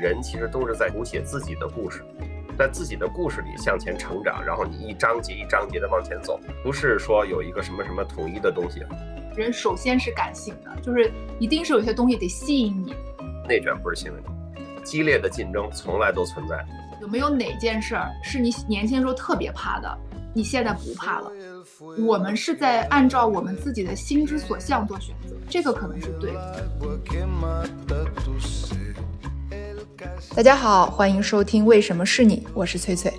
人其实都是在谱写自己的故事，在自己的故事里向前成长，然后你一章节一章节的往前走，不是说有一个什么什么统一的东西。人首先是感性的，就是一定是有些东西得吸引你。内卷不是新问题，激烈的竞争从来都存在。有没有哪件事儿是你年轻时候特别怕的，你现在不怕了？我们是在按照我们自己的心之所向做选择，这个可能是对的。大家好，欢迎收听《为什么是你》，我是翠翠。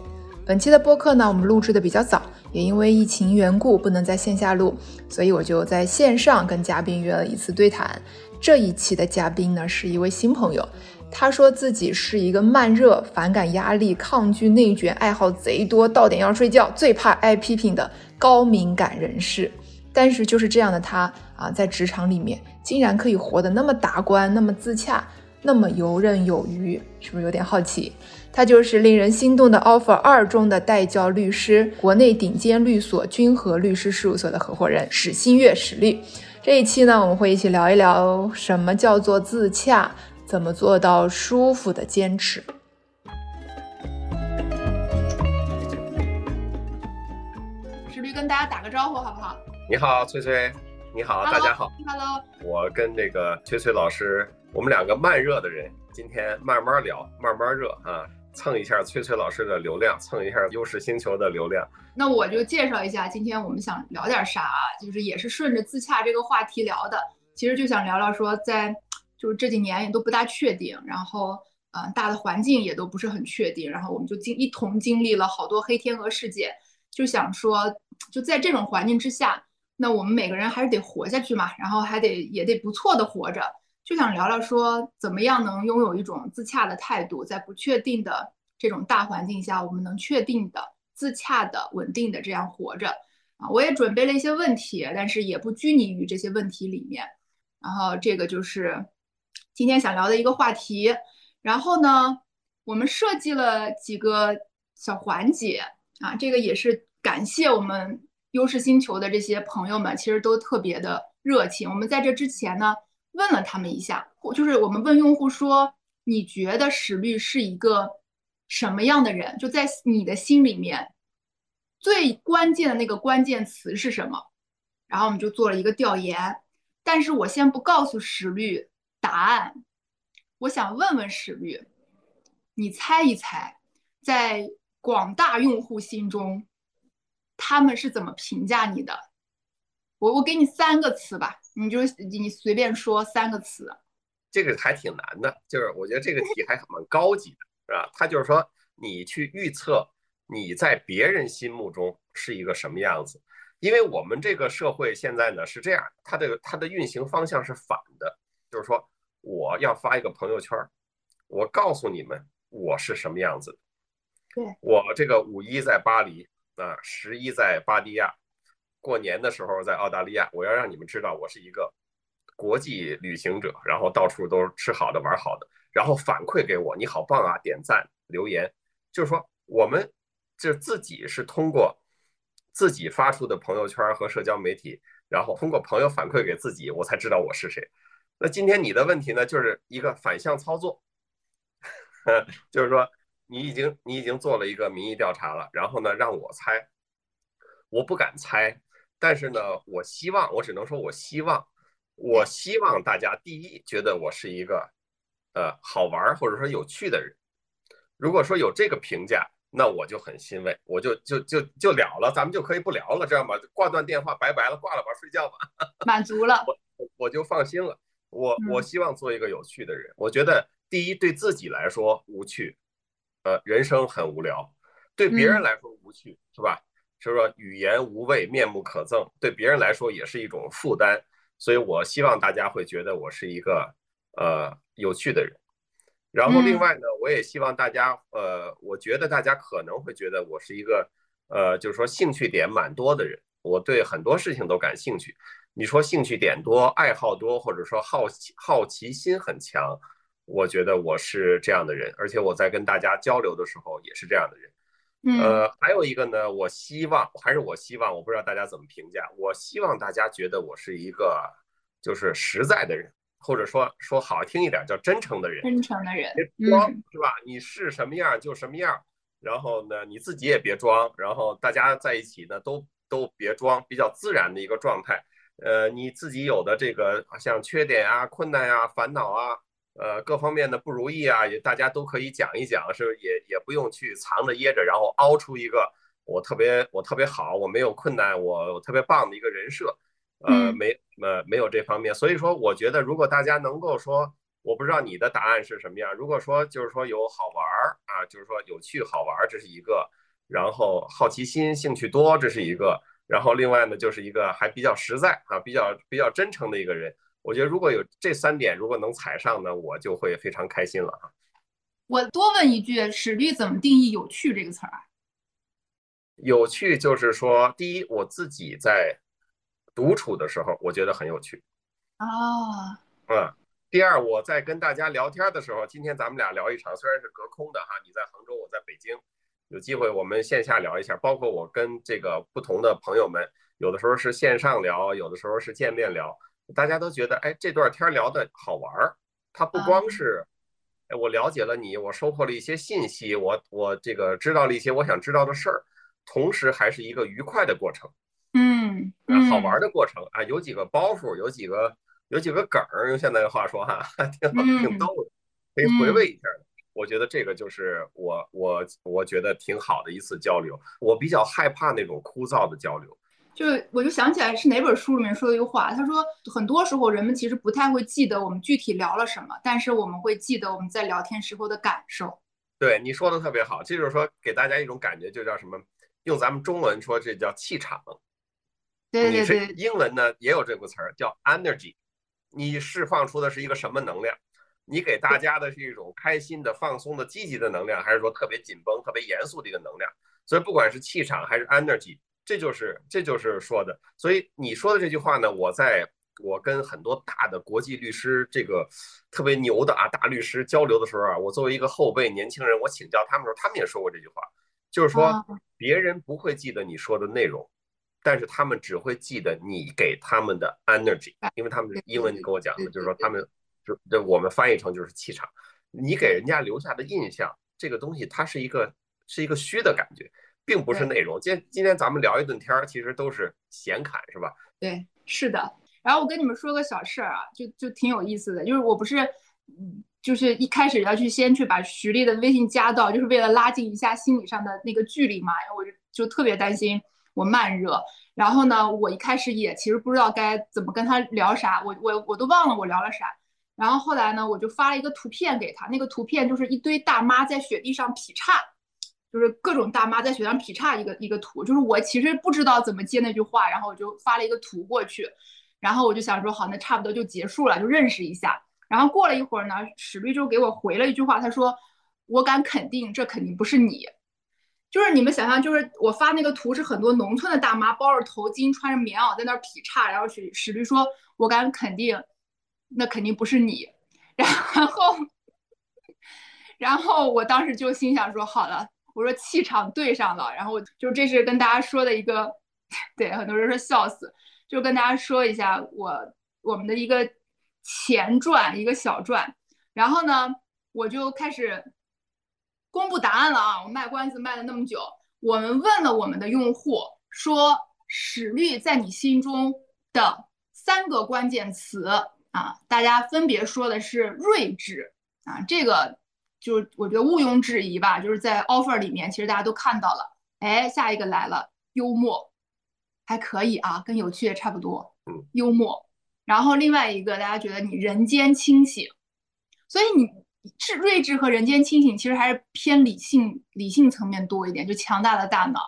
本期的播客呢，我们录制的比较早，也因为疫情缘故不能在线下录，所以我就在线上跟嘉宾约了一次对谈。这一期的嘉宾呢，是一位新朋友。他说自己是一个慢热、反感压力、抗拒内卷、爱好贼多、到点要睡觉、最怕挨批评的高敏感人士。但是就是这样的他啊，在职场里面竟然可以活得那么达观、那么自洽、那么游刃有余，是不是有点好奇？他就是令人心动的 offer 二中的代教律师，国内顶尖律所君和律师事务所的合伙人史新月，史律。这一期呢，我们会一起聊一聊什么叫做自洽。怎么做到舒服的坚持？史律跟大家打个招呼好不好？你好，翠翠。你好，大家好。Hello。我跟那个翠翠老师，我们两个慢热的人，今天慢慢聊，慢慢热啊，蹭一下崔崔老师的流量，蹭一下优势星球的流量。那我就介绍一下，今天我们想聊点啥啊？就是也是顺着自洽这个话题聊的，其实就想聊聊说在。就是这几年也都不大确定，然后，嗯，大的环境也都不是很确定，然后我们就经一同经历了好多黑天鹅事件，就想说，就在这种环境之下，那我们每个人还是得活下去嘛，然后还得也得不错的活着，就想聊聊说，怎么样能拥有一种自洽的态度，在不确定的这种大环境下，我们能确定的、自洽的、稳定的这样活着啊。我也准备了一些问题，但是也不拘泥于这些问题里面，然后这个就是。今天想聊的一个话题，然后呢，我们设计了几个小环节啊，这个也是感谢我们优势星球的这些朋友们，其实都特别的热情。我们在这之前呢，问了他们一下，就是我们问用户说，你觉得史律是一个什么样的人？就在你的心里面，最关键的那个关键词是什么？然后我们就做了一个调研，但是我先不告诉史律。答案，我想问问史律，你猜一猜，在广大用户心中，他们是怎么评价你的？我我给你三个词吧，你就你随便说三个词。这个还挺难的，就是我觉得这个题还蛮高级的，是吧？他就是说，你去预测你在别人心目中是一个什么样子，因为我们这个社会现在呢是这样，它这个它的运行方向是反的，就是说。我要发一个朋友圈，我告诉你们我是什么样子。对我这个五一在巴黎啊，十一在巴迪亚，过年的时候在澳大利亚，我要让你们知道我是一个国际旅行者，然后到处都吃好的玩好的，然后反馈给我，你好棒啊，点赞留言，就是说我们这自己是通过自己发出的朋友圈和社交媒体，然后通过朋友反馈给自己，我才知道我是谁。那今天你的问题呢，就是一个反向操作，就是说你已经你已经做了一个民意调查了，然后呢让我猜，我不敢猜，但是呢我希望，我只能说我希望，我希望大家第一觉得我是一个呃好玩或者说有趣的人，如果说有这个评价，那我就很欣慰，我就就就就了了，咱们就可以不聊了，这样吧？挂断电话，拜拜了，挂了吧，睡觉吧，满足了，我我就放心了。我我希望做一个有趣的人。我觉得第一，对自己来说无趣，呃，人生很无聊；对别人来说无趣，是吧？就是说语言无味，面目可憎，对别人来说也是一种负担。所以我希望大家会觉得我是一个呃有趣的人。然后另外呢，我也希望大家呃，我觉得大家可能会觉得我是一个呃，就是说兴趣点蛮多的人。我对很多事情都感兴趣。你说兴趣点多、爱好多，或者说好奇好奇心很强，我觉得我是这样的人，而且我在跟大家交流的时候也是这样的人。呃，还有一个呢，我希望还是我希望，我不知道大家怎么评价，我希望大家觉得我是一个就是实在的人或者说说好听一点叫真诚的人，真诚的人，别装是吧？你是什么样就什么样，然后呢你自己也别装，然后大家在一起呢都都别装，比较自然的一个状态。呃，你自己有的这个像缺点啊、困难啊、烦恼啊，呃，各方面的不如意啊，也大家都可以讲一讲，是也也不用去藏着掖着，然后凹出一个我特别我特别好，我没有困难，我我特别棒的一个人设，呃，没呃没有这方面，所以说我觉得如果大家能够说，我不知道你的答案是什么样，如果说就是说有好玩儿啊，就是说有趣好玩儿，这是一个，然后好奇心、兴趣多，这是一个。然后另外呢，就是一个还比较实在啊，比较比较真诚的一个人。我觉得如果有这三点，如果能踩上呢，我就会非常开心了啊。我多问一句，史律怎么定义“有趣”这个词儿啊？有趣就是说，第一，我自己在独处的时候，我觉得很有趣。哦。嗯。第二，我在跟大家聊天的时候，今天咱们俩聊一场，虽然是隔空的哈，你在杭州，我在北京。有机会我们线下聊一下，包括我跟这个不同的朋友们，有的时候是线上聊，有的时候是见面聊，大家都觉得哎这段天聊的好玩儿。它不光是，哎我了解了你，我收获了一些信息，我我这个知道了一些我想知道的事儿，同时还是一个愉快的过程，嗯，好玩的过程啊，有几个包袱，有几个有几个梗儿，用现在的话说哈，挺好挺逗的，可以回味一下的。我觉得这个就是我我我觉得挺好的一次交流。我比较害怕那种枯燥的交流。就我就想起来是哪本书里面说的一句话，他说很多时候人们其实不太会记得我们具体聊了什么，但是我们会记得我们在聊天时候的感受。对你说的特别好，这就是说给大家一种感觉，就叫什么？用咱们中文说，这叫气场。对对对。英文呢也有这个词儿叫 energy，你释放出的是一个什么能量？你给大家的是一种开心的、放松的、积极的能量，还是说特别紧绷、特别严肃的一个能量？所以不管是气场还是 energy，这就是这就是说的。所以你说的这句话呢，我在我跟很多大的国际律师，这个特别牛的啊大律师交流的时候啊，我作为一个后辈年轻人，我请教他们的时候，他们也说过这句话，就是说别人不会记得你说的内容，但是他们只会记得你给他们的 energy，因为他们英文跟我讲的，就是说他们。就这我们翻译成就是气场，你给人家留下的印象，这个东西它是一个是一个虚的感觉，并不是内容。今今天咱们聊一顿天儿，其实都是闲侃，是吧？对，是的。然后我跟你们说个小事儿啊，就就挺有意思的，就是我不是，就是一开始要去先去把徐丽的微信加到，就是为了拉近一下心理上的那个距离嘛，因为我就就特别担心我慢热。然后呢，我一开始也其实不知道该怎么跟他聊啥，我我我都忘了我聊了啥。然后后来呢，我就发了一个图片给他，那个图片就是一堆大妈在雪地上劈叉，就是各种大妈在雪上劈叉一个一个图。就是我其实不知道怎么接那句话，然后我就发了一个图过去，然后我就想说好，那差不多就结束了，就认识一下。然后过了一会儿呢，史律就给我回了一句话，他说：“我敢肯定，这肯定不是你。”就是你们想象，就是我发那个图是很多农村的大妈包着头巾，穿着棉袄在那儿劈叉，然后史史律说：“我敢肯定。”那肯定不是你，然后，然后我当时就心想说，好了，我说气场对上了，然后就这是跟大家说的一个，对，很多人说笑死，就跟大家说一下我我们的一个前传，一个小传，然后呢，我就开始公布答案了啊，我卖关子卖了那么久，我们问了我们的用户，说史律在你心中的三个关键词。啊，大家分别说的是睿智啊，这个就是我觉得毋庸置疑吧，就是在 offer 里面，其实大家都看到了。哎，下一个来了，幽默，还可以啊，跟有趣也差不多。嗯，幽默。然后另外一个，大家觉得你人间清醒，所以你智睿智和人间清醒其实还是偏理性理性层面多一点，就强大的大脑。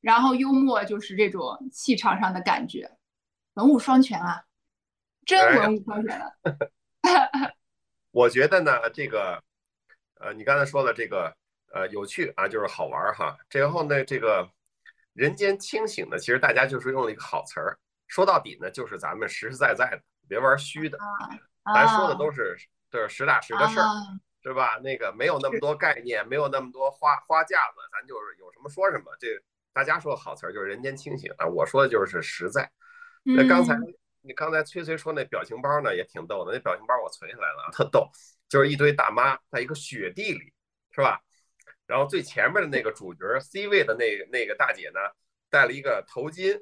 然后幽默就是这种气场上的感觉，文武双全啊。真文武双全了。我觉得呢，这个，呃，你刚才说的这个，呃，有趣啊，就是好玩哈。然后呢，这个人间清醒呢，其实大家就是用了一个好词儿。说到底呢，就是咱们实实在在的，别玩虚的。咱说的都是都是实打实的事儿，是吧？那个没有那么多概念，没有那么多花花架子，咱就是有什么说什么。这大家说的好词儿就是人间清醒啊，我说的就是实在。那刚才。你刚才崔崔说那表情包呢也挺逗的，那表情包我存下来了，特逗，就是一堆大妈在一个雪地里，是吧？然后最前面的那个主角 C 位的那个那个大姐呢，戴了一个头巾，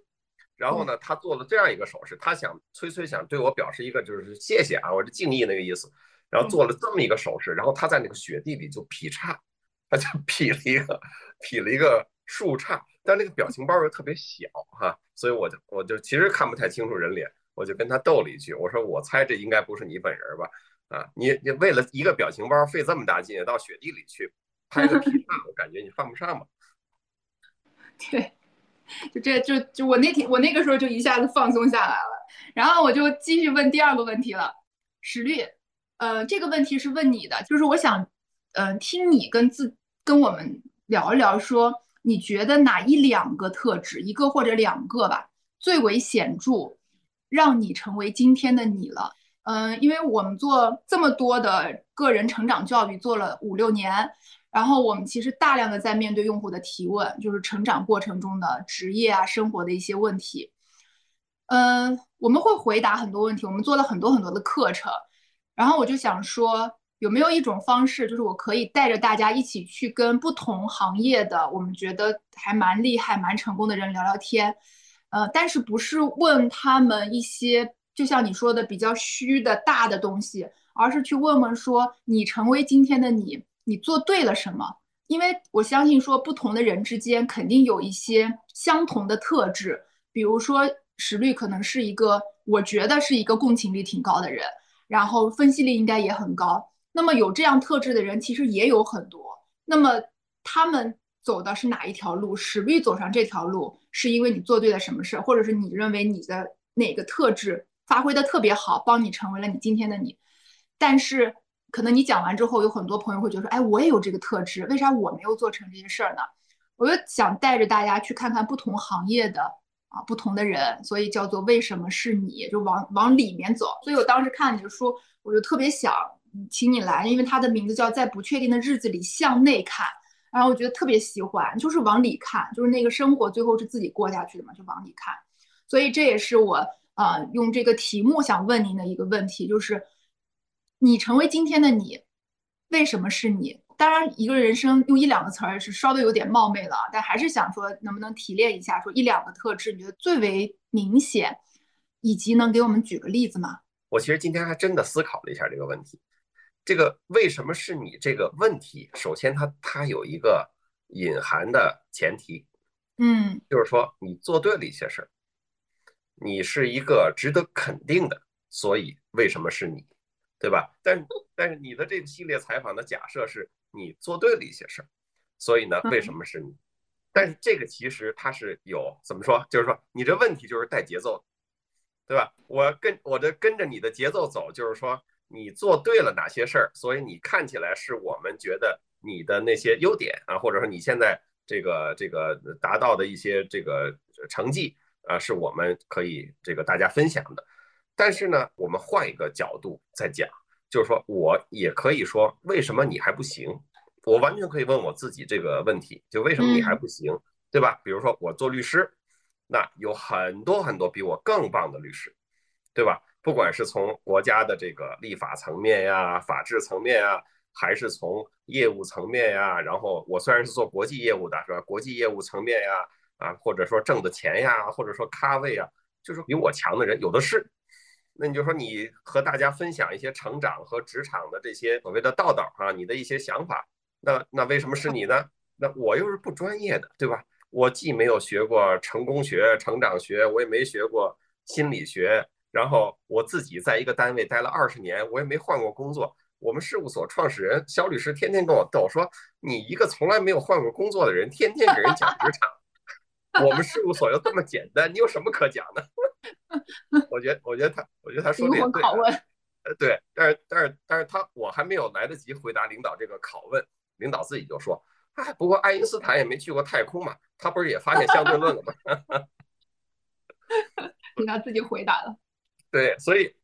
然后呢，她做了这样一个手势，她想崔崔想对我表示一个就是谢谢啊，我是敬意那个意思，然后做了这么一个手势，然后她在那个雪地里就劈叉，她就劈了一个劈了一个竖叉，但那个表情包又特别小哈，所以我就我就其实看不太清楚人脸。我就跟他斗了一句，我说我猜这应该不是你本人吧？啊，你你为了一个表情包费这么大劲到雪地里去拍个皮叉，我感觉你犯不上吧？对，就这就就我那天我那个时候就一下子放松下来了，然后我就继续问第二个问题了，史律，呃，这个问题是问你的，就是我想，呃，听你跟自跟我们聊一聊，说你觉得哪一两个特质，一个或者两个吧，最为显著？让你成为今天的你了，嗯，因为我们做这么多的个人成长教育，做了五六年，然后我们其实大量的在面对用户的提问，就是成长过程中的职业啊、生活的一些问题，嗯，我们会回答很多问题，我们做了很多很多的课程，然后我就想说，有没有一种方式，就是我可以带着大家一起去跟不同行业的，我们觉得还蛮厉害、蛮成功的人聊聊天。呃，但是不是问他们一些，就像你说的比较虚的大的东西，而是去问问说，你成为今天的你，你做对了什么？因为我相信说，不同的人之间肯定有一些相同的特质，比如说史律可能是一个，我觉得是一个共情力挺高的人，然后分析力应该也很高。那么有这样特质的人其实也有很多，那么他们。走的是哪一条路？史律走上这条路，是因为你做对了什么事，或者是你认为你的哪个特质发挥的特别好，帮你成为了你今天的你。但是可能你讲完之后，有很多朋友会觉得说：“哎，我也有这个特质，为啥我没有做成这些事儿呢？”我就想带着大家去看看不同行业的啊，不同的人，所以叫做为什么是你就往往里面走。所以我当时看你的书，我就特别想请你来，因为它的名字叫《在不确定的日子里向内看》。然后我觉得特别喜欢，就是往里看，就是那个生活最后是自己过下去的嘛，就往里看。所以这也是我呃用这个题目想问您的一个问题，就是你成为今天的你，为什么是你？当然，一个人生用一两个词儿是稍微有点冒昧了，但还是想说能不能提炼一下，说一两个特质你觉得最为明显，以及能给我们举个例子吗？我其实今天还真的思考了一下这个问题。这个为什么是你这个问题？首先，它它有一个隐含的前提，嗯，就是说你做对了一些事儿，你是一个值得肯定的，所以为什么是你，对吧？但 但是你的这个系列采访的假设是你做对了一些事儿，所以呢，为什么是你？但是这个其实它是有怎么说？就是说你这问题就是带节奏，对吧？我跟我这跟着你的节奏走，就是说。你做对了哪些事儿？所以你看起来是我们觉得你的那些优点啊，或者说你现在这个这个达到的一些这个成绩啊，是我们可以这个大家分享的。但是呢，我们换一个角度再讲，就是说我也可以说，为什么你还不行？我完全可以问我自己这个问题，就为什么你还不行，对吧？比如说我做律师，那有很多很多比我更棒的律师，对吧？不管是从国家的这个立法层面呀、法治层面呀，还是从业务层面呀，然后我虽然是做国际业务的，是吧？国际业务层面呀，啊，或者说挣的钱呀，或者说咖位啊，就是比我强的人有的是。那你就说你和大家分享一些成长和职场的这些所谓的道道啊，你的一些想法，那那为什么是你呢？那我又是不专业的，对吧？我既没有学过成功学、成长学，我也没学过心理学。然后我自己在一个单位待了二十年，我也没换过工作。我们事务所创始人肖律师天天跟我逗说：“你一个从来没有换过工作的人，天天给人讲职场，我们事务所又这么简单，你有什么可讲的？” 我觉得，我觉得他，我觉得他说的也对。呃，对，但是，但是，但是他，我还没有来得及回答领导这个拷问，领导自己就说：“哎，不过爱因斯坦也没去过太空嘛，他不是也发现相对论了吗？” 领导自己回答了。对，所以，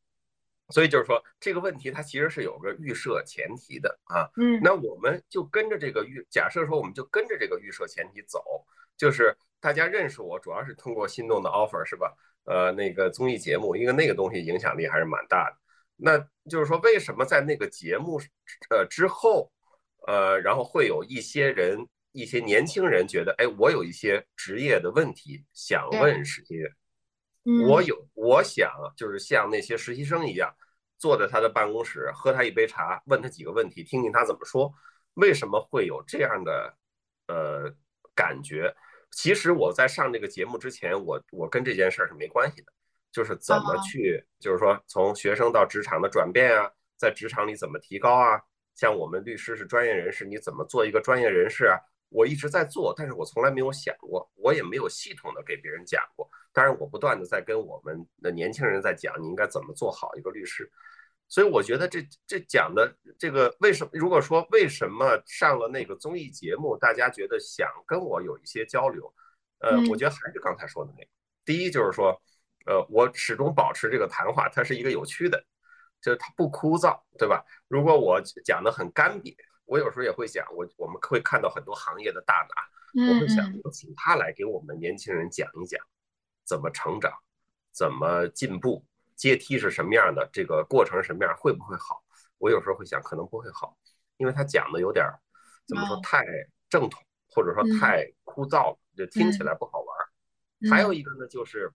所以就是说，这个问题它其实是有个预设前提的啊。嗯，那我们就跟着这个预，假设说我们就跟着这个预设前提走，就是大家认识我主要是通过心动的 offer 是吧？呃那个综艺节目，因为那个东西影响力还是蛮大的。那就是说，为什么在那个节目呃之后，呃，然后会有一些人，一些年轻人觉得，哎，我有一些职业的问题想问实习人，我有，我想就是像那些实习生一样，坐在他的办公室，喝他一杯茶，问他几个问题，听听他怎么说。为什么会有这样的呃感觉？其实我在上这个节目之前，我我跟这件事儿是没关系的。就是怎么去，就是说从学生到职场的转变啊，在职场里怎么提高啊？像我们律师是专业人士，你怎么做一个专业人士啊？我一直在做，但是我从来没有想过，我也没有系统的给别人讲过。当然，我不断的在跟我们的年轻人在讲，你应该怎么做好一个律师。所以我觉得这这讲的这个为什么？如果说为什么上了那个综艺节目，大家觉得想跟我有一些交流，呃，我觉得还是刚才说的那个，第一就是说。呃，我始终保持这个谈话，它是一个有趣的，就是它不枯燥，对吧？如果我讲的很干瘪，我有时候也会想，我我们会看到很多行业的大拿，我会想，我请他来给我们年轻人讲一讲，怎么成长，怎么进步，阶梯是什么样的，这个过程是什么样，会不会好？我有时候会想，可能不会好，因为他讲的有点怎么说，太正统，或者说太枯燥了，就听起来不好玩。还有一个呢，就是。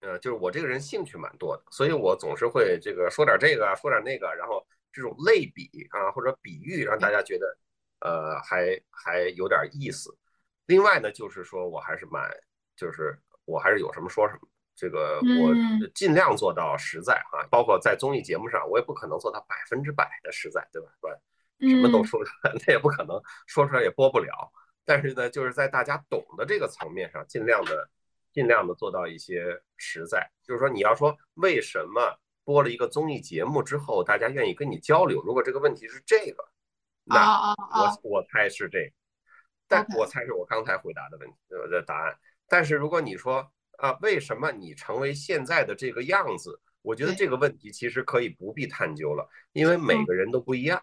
呃，就是我这个人兴趣蛮多的，所以我总是会这个说点这个，说点那个，然后这种类比啊或者比喻，让大家觉得呃还还有点意思。另外呢，就是说我还是蛮，就是我还是有什么说什么，这个我尽量做到实在啊，包括在综艺节目上，我也不可能做到百分之百的实在，对吧？是吧？什么都说出来，那也不可能说出来也播不了。但是呢，就是在大家懂的这个层面上，尽量的。尽量的做到一些实在，就是说你要说为什么播了一个综艺节目之后，大家愿意跟你交流？如果这个问题是这个，那我我猜是这个，但我猜是我刚才回答的问题的答案。但是如果你说啊，为什么你成为现在的这个样子？我觉得这个问题其实可以不必探究了，因为每个人都不一样，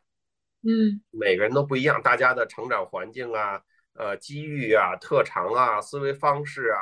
嗯，每个人都不一样，大家的成长环境啊、呃机遇啊、特长啊、思维方式啊。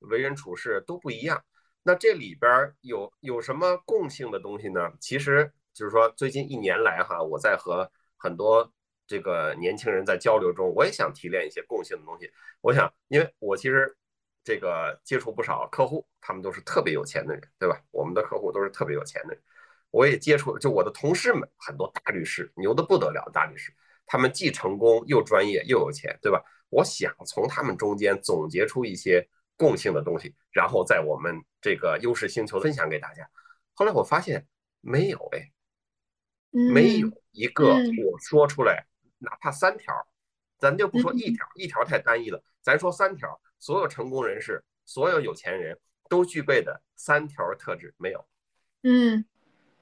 为人处事都不一样，那这里边有有什么共性的东西呢？其实就是说，最近一年来哈，我在和很多这个年轻人在交流中，我也想提炼一些共性的东西。我想，因为我其实这个接触不少客户，他们都是特别有钱的人，对吧？我们的客户都是特别有钱的人，我也接触，就我的同事们很多大律师，牛的不得了，大律师，他们既成功又专业又有钱，对吧？我想从他们中间总结出一些。共性的东西，然后在我们这个优势星球分享给大家。后来我发现没有哎，没有一个我说出来，哪怕三条，咱就不说一条，一条太单一了，咱说三条，所有成功人士，所有有钱人都具备的三条特质没有。嗯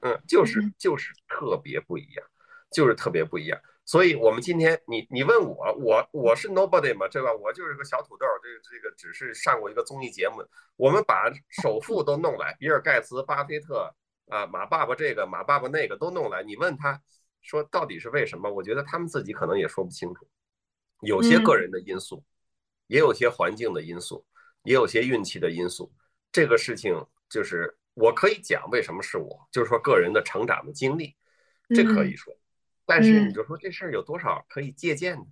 嗯，就是就是特别不一样，就是特别不一样。所以，我们今天你你问我，我我是 nobody 嘛，对吧？我就是个小土豆，这个这个只是上过一个综艺节目。我们把首富都弄来，比尔盖茨、巴菲特啊，马爸爸这个，马爸爸那个都弄来，你问他说到底是为什么？我觉得他们自己可能也说不清楚。有些个人的因素，也有些环境的因素，也有些运气的因素。这个事情就是我可以讲为什么是我，就是说个人的成长的经历，这可以说。但是你就说这事儿有多少可以借鉴的？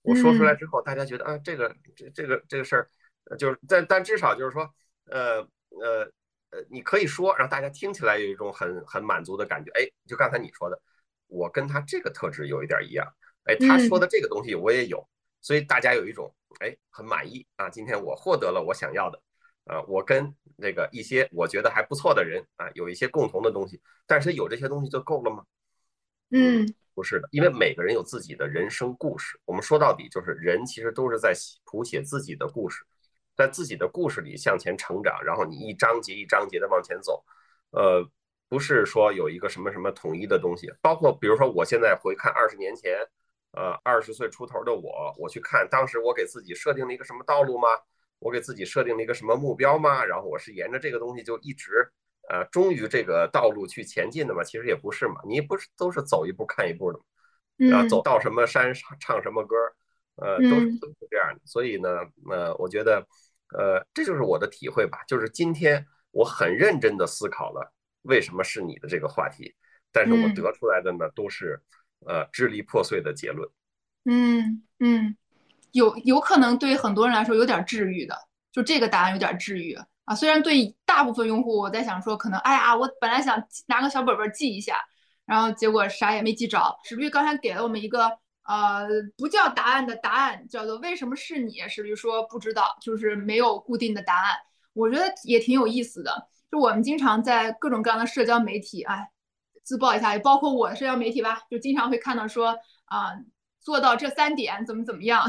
我说出来之后，大家觉得啊，这个这这个这个事儿，就是但但至少就是说，呃呃呃，你可以说让大家听起来有一种很很满足的感觉。哎，就刚才你说的，我跟他这个特质有一点一样。哎，他说的这个东西我也有，所以大家有一种哎很满意啊。今天我获得了我想要的，啊，我跟那个一些我觉得还不错的人啊有一些共同的东西。但是有这些东西就够了吗？嗯。不是的，因为每个人有自己的人生故事。我们说到底就是人其实都是在谱写自己的故事，在自己的故事里向前成长，然后你一章节一章节的往前走。呃，不是说有一个什么什么统一的东西。包括比如说，我现在回看二十年前，呃，二十岁出头的我，我去看当时我给自己设定了一个什么道路吗？我给自己设定了一个什么目标吗？然后我是沿着这个东西就一直。呃，忠于这个道路去前进的嘛，其实也不是嘛，你不是都是走一步看一步的嘛，啊，走到什么山唱什么歌，呃，都是都是这样的。所以呢，呃，我觉得，呃，这就是我的体会吧，就是今天我很认真的思考了为什么是你的这个话题，但是我嗯得出来的呢都是呃支离破碎的结论。嗯嗯，有有可能对很多人来说有点治愈的，就这个答案有点治愈啊。虽然对大部分用户，我在想说，可能哎呀，我本来想拿个小本本记一下，然后结果啥也没记着。史律刚才给了我们一个呃不叫答案的答案，叫做为什么是你？史律说不知道，就是没有固定的答案。我觉得也挺有意思的。就我们经常在各种各样的社交媒体，哎，自曝一下，也包括我的社交媒体吧，就经常会看到说啊。做到这三点怎么怎么样，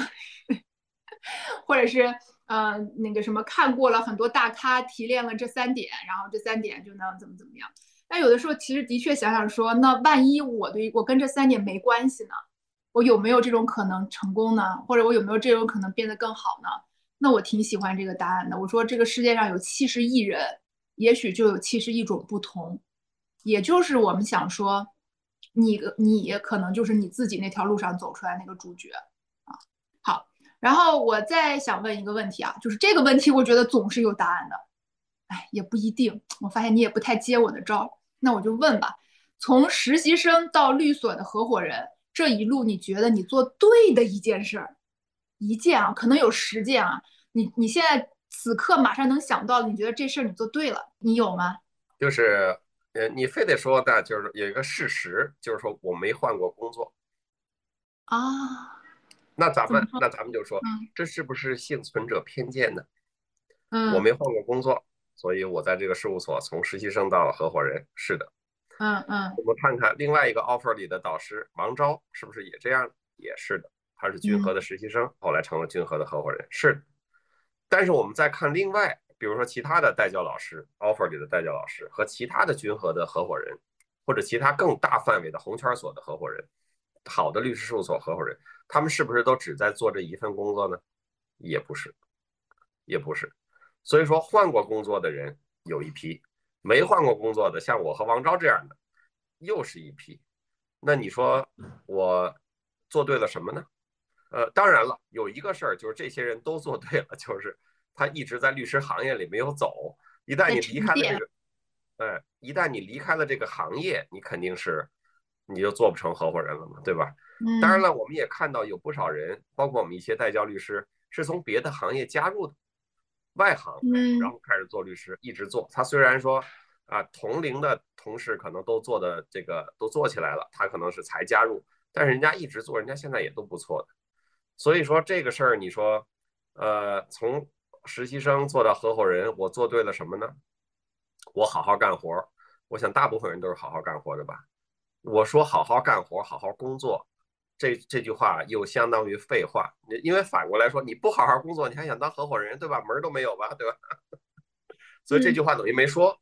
或者是呃那个什么看过了很多大咖提炼了这三点，然后这三点就能怎么怎么样。但有的时候其实的确想想说，那万一我对我跟这三点没关系呢？我有没有这种可能成功呢？或者我有没有这种可能变得更好呢？那我挺喜欢这个答案的。我说这个世界上有七十亿人，也许就有七十亿种不同，也就是我们想说。你你可能就是你自己那条路上走出来那个主角啊。好，然后我再想问一个问题啊，就是这个问题我觉得总是有答案的，哎，也不一定。我发现你也不太接我的招，那我就问吧。从实习生到律所的合伙人，这一路你觉得你做对的一件事儿，一件啊，可能有十件啊，你你现在此刻马上能想到，你觉得这事儿你做对了，你有吗？就是。呃，你非得说呢，就是有一个事实，就是说我没换过工作啊。那咱们那咱们就说，嗯、这是不是幸存者偏见呢？嗯，我没换过工作，所以我在这个事务所从实习生到合伙人，是的。嗯嗯。我们看看另外一个 offer 里的导师王钊是不是也这样？也是的，他是君和的实习生，嗯、后来成了君和的合伙人，是的。但是我们再看另外。比如说，其他的代教老师 offer 里的代教老师和其他的君和的合伙人，或者其他更大范围的红圈所的合伙人，好的律师事务所合伙人，他们是不是都只在做这一份工作呢？也不是，也不是。所以说，换过工作的人有一批，没换过工作的，像我和王钊这样的，又是一批。那你说我做对了什么呢？呃，当然了，有一个事儿就是这些人都做对了，就是。他一直在律师行业里没有走，一旦你离开了这个，哎，一旦你离开了这个行业，你肯定是你就做不成合伙人了嘛，对吧？嗯。当然了，我们也看到有不少人，包括我们一些代教律师，是从别的行业加入的，外行，嗯，然后开始做律师，一直做。他虽然说啊，同龄的同事可能都做的这个都做起来了，他可能是才加入，但是人家一直做，人家现在也都不错的。所以说这个事儿，你说，呃，从实习生做到合伙人，我做对了什么呢？我好好干活。我想大部分人都是好好干活的吧。我说好好干活，好好工作，这这句话又相当于废话。因为反过来说，你不好好工作，你还想当合伙人，对吧？门儿都没有吧，对吧？所以这句话等于没说。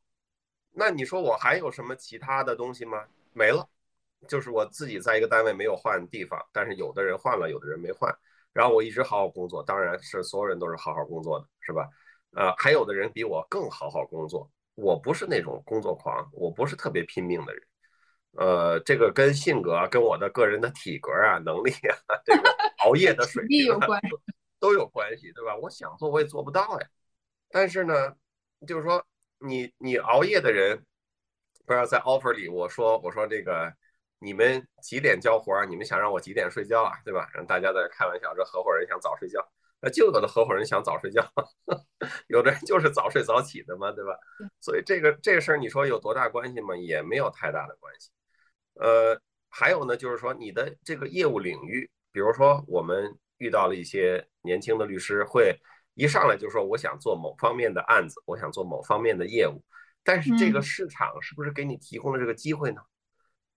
那你说我还有什么其他的东西吗？没了，就是我自己在一个单位没有换地方，但是有的人换了，有的人没换。然后我一直好好工作，当然是所有人都是好好工作的，是吧？呃，还有的人比我更好好工作。我不是那种工作狂，我不是特别拼命的人。呃，这个跟性格、跟我的个人的体格啊、能力啊、这个熬夜的 水平、啊、都有关系，对吧？我想做我也做不到呀。但是呢，就是说你你熬夜的人，不知道在 offer 里我说我说这个。你们几点交活儿？你们想让我几点睡觉啊？对吧？让大家在开玩笑，这合伙人想早睡觉，那就有的合伙人想早睡觉，有的人就是早睡早起的嘛，对吧？所以这个这个事儿，你说有多大关系吗？也没有太大的关系。呃，还有呢，就是说你的这个业务领域，比如说我们遇到了一些年轻的律师，会一上来就说我想做某方面的案子，我想做某方面的业务，但是这个市场是不是给你提供了这个机会呢？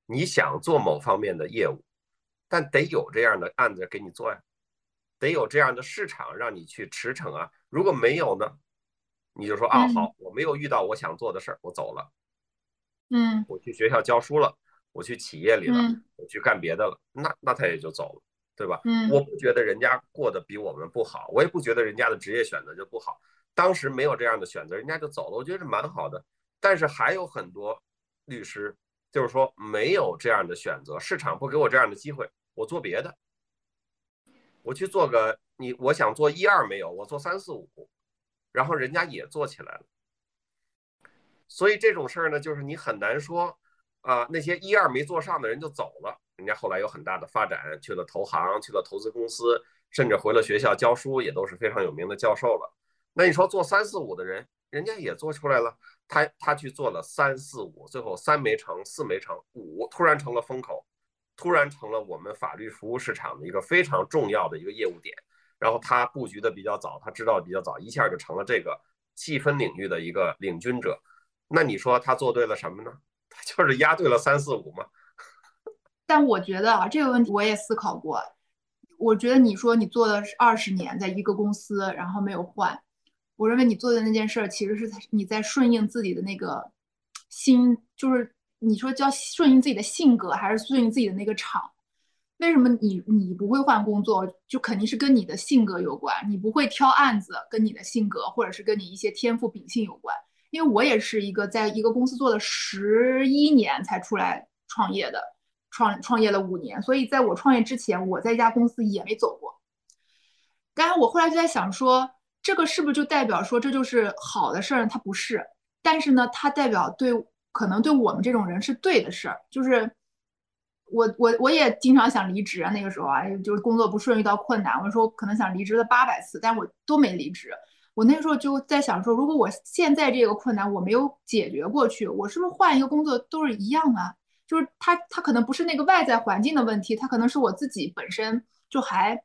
你想做某方面的业务，但得有这样的案子给你做呀，得有这样的市场让你去驰骋啊。如果没有呢，你就说啊，好，我没有遇到我想做的事儿，我走了。嗯，我去学校教书了，我去企业里了，嗯我去干别的了，那那他也就走了，对吧？嗯我不觉得人家过得比我们不好，我也不觉得人家的职业选择就不好。当时没有这样的选择，人家就走了，我觉得是蛮好的。但是还有很多律师。就是说，没有这样的选择，市场不给我这样的机会，我做别的，我去做个你，我想做一二没有，我做三四五，然后人家也做起来了。所以这种事儿呢，就是你很难说，啊，那些一二没做上的人就走了，人家后来有很大的发展，去了投行，去了投资公司，甚至回了学校教书，也都是非常有名的教授了。那你说做三四五的人，人家也做出来了，他他去做了三四五，最后三没成，四没成，五突然成了风口，突然成了我们法律服务市场的一个非常重要的一个业务点。然后他布局的比较早，他知道比较早，一下就成了这个细分领域的一个领军者。那你说他做对了什么呢？他就是压对了三四五嘛。但我觉得啊，这个问题我也思考过。我觉得你说你做了二十年在一个公司，然后没有换，我认为你做的那件事其实是你在顺应自己的那个心，就是你说叫顺应自己的性格，还是顺应自己的那个场？为什么你你不会换工作？就肯定是跟你的性格有关。你不会挑案子，跟你的性格，或者是跟你一些天赋秉性有关。因为我也是一个在一个公司做了十一年才出来创业的，创创业了五年，所以在我创业之前，我在一家公司也没走过。当然，我后来就在想说，这个是不是就代表说这就是好的事儿？它不是，但是呢，它代表对可能对我们这种人是对的事儿。就是我我我也经常想离职啊，那个时候啊，就是工作不顺遇到困难，我说可能想离职了八百次，但我都没离职。我那时候就在想说，如果我现在这个困难我没有解决过去，我是不是换一个工作都是一样啊？就是他他可能不是那个外在环境的问题，他可能是我自己本身就还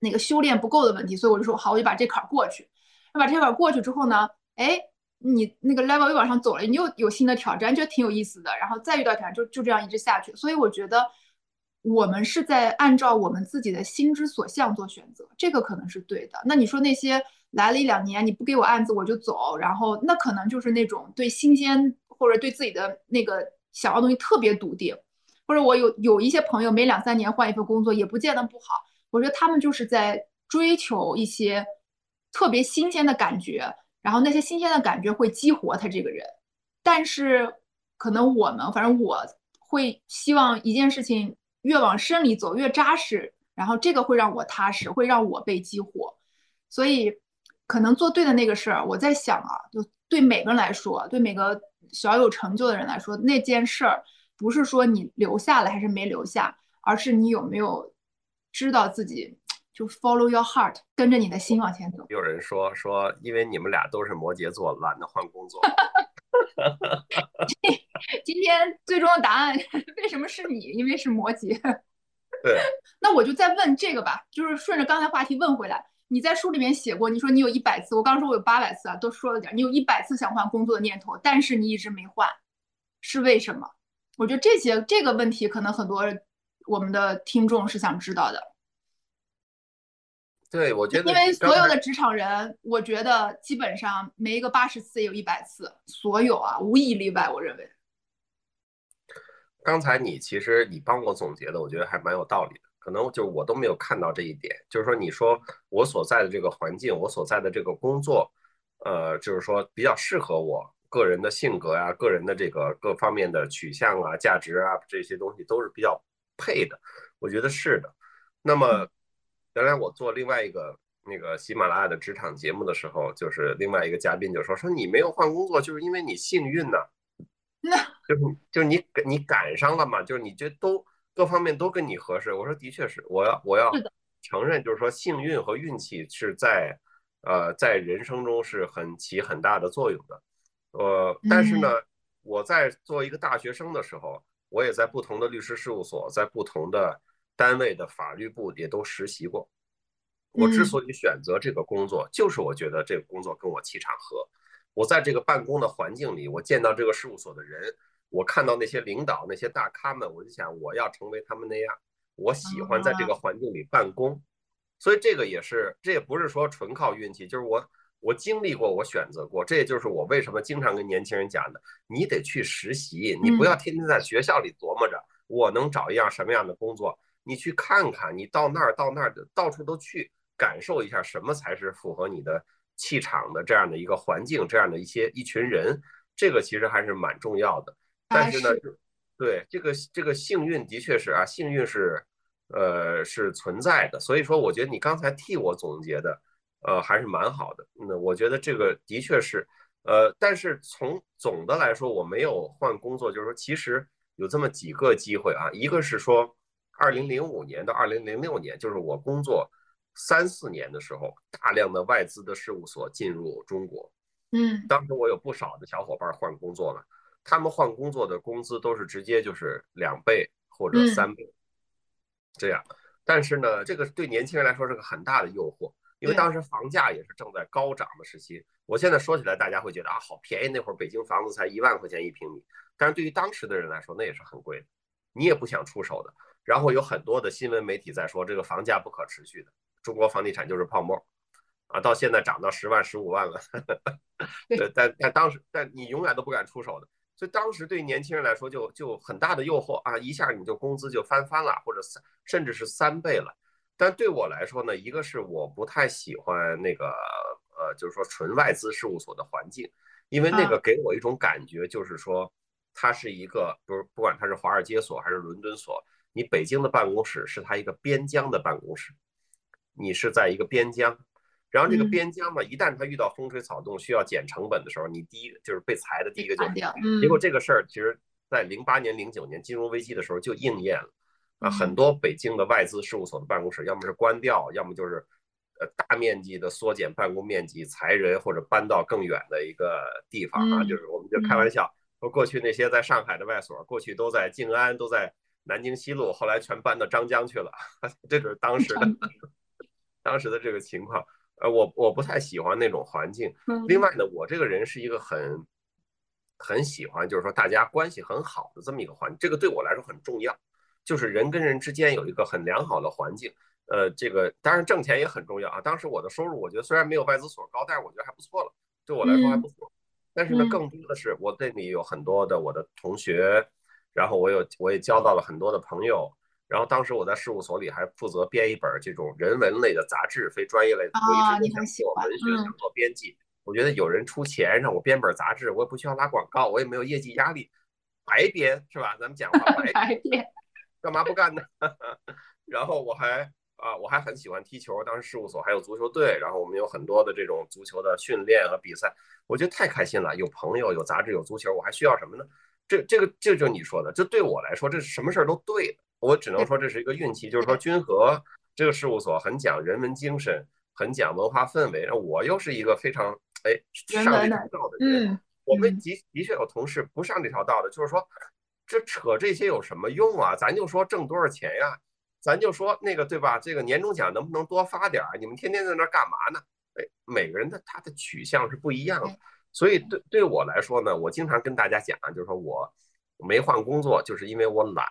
那个修炼不够的问题。所以我就说好，我就把这坎儿过去。那把这坎儿过去之后呢，哎，你那个 level 又往上走了，你又有新的挑战，觉得挺有意思的。然后再遇到挑战，就就这样一直下去。所以我觉得我们是在按照我们自己的心之所向做选择，这个可能是对的。那你说那些？来了一两年，你不给我案子我就走，然后那可能就是那种对新鲜或者对自己的那个想要东西特别笃定，或者我有有一些朋友每两三年换一份工作也不见得不好，我觉得他们就是在追求一些特别新鲜的感觉，然后那些新鲜的感觉会激活他这个人，但是可能我们反正我会希望一件事情越往深里走越扎实，然后这个会让我踏实，会让我被激活，所以。可能做对的那个事儿，我在想啊，就对每个人来说，对每个小有成就的人来说，那件事儿不是说你留下了还是没留下，而是你有没有知道自己就 follow your heart，跟着你的心往前走。有人说说，因为你们俩都是摩羯座，懒得换工作。今天最终的答案为什么是你？因为是摩羯。对。那我就再问这个吧，就是顺着刚才话题问回来。你在书里面写过，你说你有一百次，我刚说我有八百次啊，都说了点。你有一百次想换工作的念头，但是你一直没换，是为什么？我觉得这些这个问题，可能很多我们的听众是想知道的。对，我觉得因为所有的职场人，我觉得基本上没一个八十次也有一百次，所有啊，无一例外。我认为，刚才你其实你帮我总结的，我觉得还蛮有道理的。可能就我都没有看到这一点，就是说，你说我所在的这个环境，我所在的这个工作，呃，就是说比较适合我个人的性格呀、个人的这个各方面的取向啊、价值啊这些东西都是比较配的，我觉得是的。那么，原来我做另外一个那个喜马拉雅的职场节目的时候，就是另外一个嘉宾就说说你没有换工作，就是因为你幸运呢，那。就是就是你你赶上了嘛，就是你这都。各方面都跟你合适，我说的确是，我要我要承认，就是说幸运和运气是在，呃，在人生中是很起很大的作用的，呃，但是呢，我在做一个大学生的时候，我也在不同的律师事务所，在不同的单位的法律部也都实习过。我之所以选择这个工作，就是我觉得这个工作跟我气场合，我在这个办公的环境里，我见到这个事务所的人。我看到那些领导、那些大咖们，我就想我要成为他们那样。我喜欢在这个环境里办公，所以这个也是，这也不是说纯靠运气，就是我我经历过，我选择过。这也就是我为什么经常跟年轻人讲的，你得去实习，你不要天天在学校里琢磨着我能找一样什么样的工作，你去看看，你到那儿到那儿的到处都去感受一下，什么才是符合你的气场的这样的一个环境，这样的一些一群人，这个其实还是蛮重要的。但是呢，对这个这个幸运的确是啊，幸运是，呃，是存在的。所以说，我觉得你刚才替我总结的，呃，还是蛮好的。那我觉得这个的确是，呃，但是从总的来说，我没有换工作，就是说其实有这么几个机会啊，一个是说二零零五年到二零零六年，就是我工作三四年的时候，大量的外资的事务所进入中国。嗯，当时我有不少的小伙伴换工作了，他们换工作的工资都是直接就是两倍或者三倍，这样。但是呢，这个对年轻人来说是个很大的诱惑，因为当时房价也是正在高涨的时期。我现在说起来，大家会觉得啊，好便宜，那会儿北京房子才一万块钱一平米，但是对于当时的人来说，那也是很贵的，你也不想出手的。然后有很多的新闻媒体在说，这个房价不可持续的，中国房地产就是泡沫。啊，到现在涨到十万、十五万了，对，但但当时，但你永远都不敢出手的，所以当时对年轻人来说就就很大的诱惑啊，一下你就工资就翻番了，或者三甚至是三倍了。但对我来说呢，一个是我不太喜欢那个呃，就是说纯外资事务所的环境，因为那个给我一种感觉，就是说它是一个不是不管它是华尔街所还是伦敦所，你北京的办公室是它一个边疆的办公室，你是在一个边疆。然后这个边疆嘛，一旦它遇到风吹草动需要减成本的时候，你第一个就是被裁的第一个就是。结果这个事儿其实，在零八年、零九年金融危机的时候就应验了啊，很多北京的外资事务所的办公室，要么是关掉，要么就是呃大面积的缩减办公面积、裁人或者搬到更远的一个地方啊。就是我们就开玩笑说，过去那些在上海的外所，过去都在静安，都在南京西路，后来全搬到张江去了。这就是当时的 当时的这个情况。呃，我我不太喜欢那种环境。另外呢，我这个人是一个很很喜欢，就是说大家关系很好的这么一个环境，这个对我来说很重要。就是人跟人之间有一个很良好的环境。呃，这个当然挣钱也很重要啊。当时我的收入，我觉得虽然没有外资所高，但是我觉得还不错了，对我来说还不错。但是呢，更多的是我这里有很多的我的同学，然后我有我也交到了很多的朋友。然后当时我在事务所里还负责编一本这种人文类的杂志，非专业类的。我一直想做文学，想做编辑。我觉得有人出钱让我编本杂志，我也不需要拉广告，我也没有业绩压力，白编是吧？咱们讲话白 编，干嘛不干呢？然后我还啊，我还很喜欢踢球，当时事务所还有足球队，然后我们有很多的这种足球的训练和比赛，我觉得太开心了。有朋友，有杂志，有足球，我还需要什么呢？这这个这就你说的，这对我来说，这是什么事儿都对的。我只能说这是一个运气，就是说君和这个事务所很讲人文精神，很讲文化氛围。我又是一个非常哎上这条道的人。我们的的确有同事不上这条道的，就是说这扯这些有什么用啊？咱就说挣多少钱呀？咱就说那个对吧？这个年终奖能不能多发点儿？你们天天在那干嘛呢？哎，每个人的他的取向是不一样的，所以对对我来说呢，我经常跟大家讲，就是说我没换工作，就是因为我懒。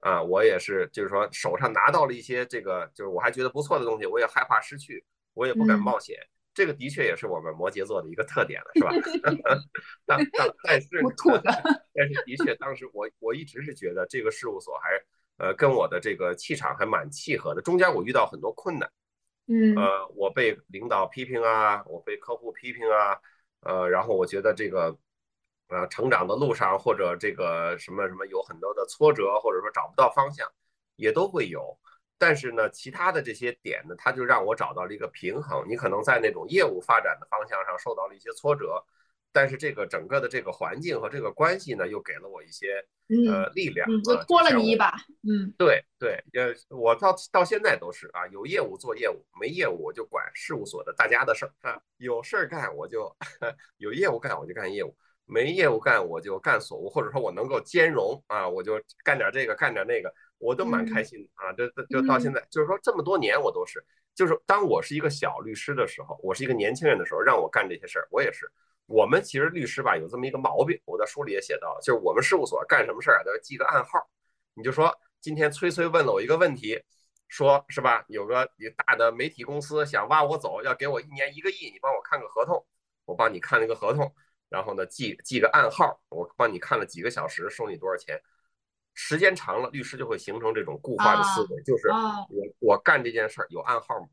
啊，我也是，就是说手上拿到了一些这个，就是我还觉得不错的东西，我也害怕失去，我也不敢冒险。这个的确也是我们摩羯座的一个特点了，是吧？但但但是，但是的确，当时我我一直是觉得这个事务所还呃跟我的这个气场还蛮契合的。中间我遇到很多困难，嗯，呃，我被领导批评啊，我被客户批评啊，呃，然后我觉得这个。呃，成长的路上或者这个什么什么有很多的挫折，或者说找不到方向，也都会有。但是呢，其他的这些点呢，它就让我找到了一个平衡。你可能在那种业务发展的方向上受到了一些挫折，但是这个整个的这个环境和这个关系呢，又给了我一些呃力量，就拖了你一把。嗯，对对，呃，我到到现在都是啊，有业务做业务，没业务我就管事务所的大家的事儿啊，有事儿干我就 有业务干我就干业务。没业务干，我就干所务，或者说我能够兼容啊，我就干点这个，干点那个，我都蛮开心啊。这这就到现在，就是说这么多年我都是，就是当我是一个小律师的时候，我是一个年轻人的时候，让我干这些事儿，我也是。我们其实律师吧有这么一个毛病，我在书里也写到，就是我们事务所干什么事儿都要记个暗号。你就说今天崔崔问了我一个问题，说是吧，有个大的媒体公司想挖我走，要给我一年一个亿，你帮我看个合同，我帮你看了个合同。然后呢，记记个暗号，我帮你看了几个小时，收你多少钱？时间长了，律师就会形成这种固化的思维，就是我我干这件事儿有暗号吗？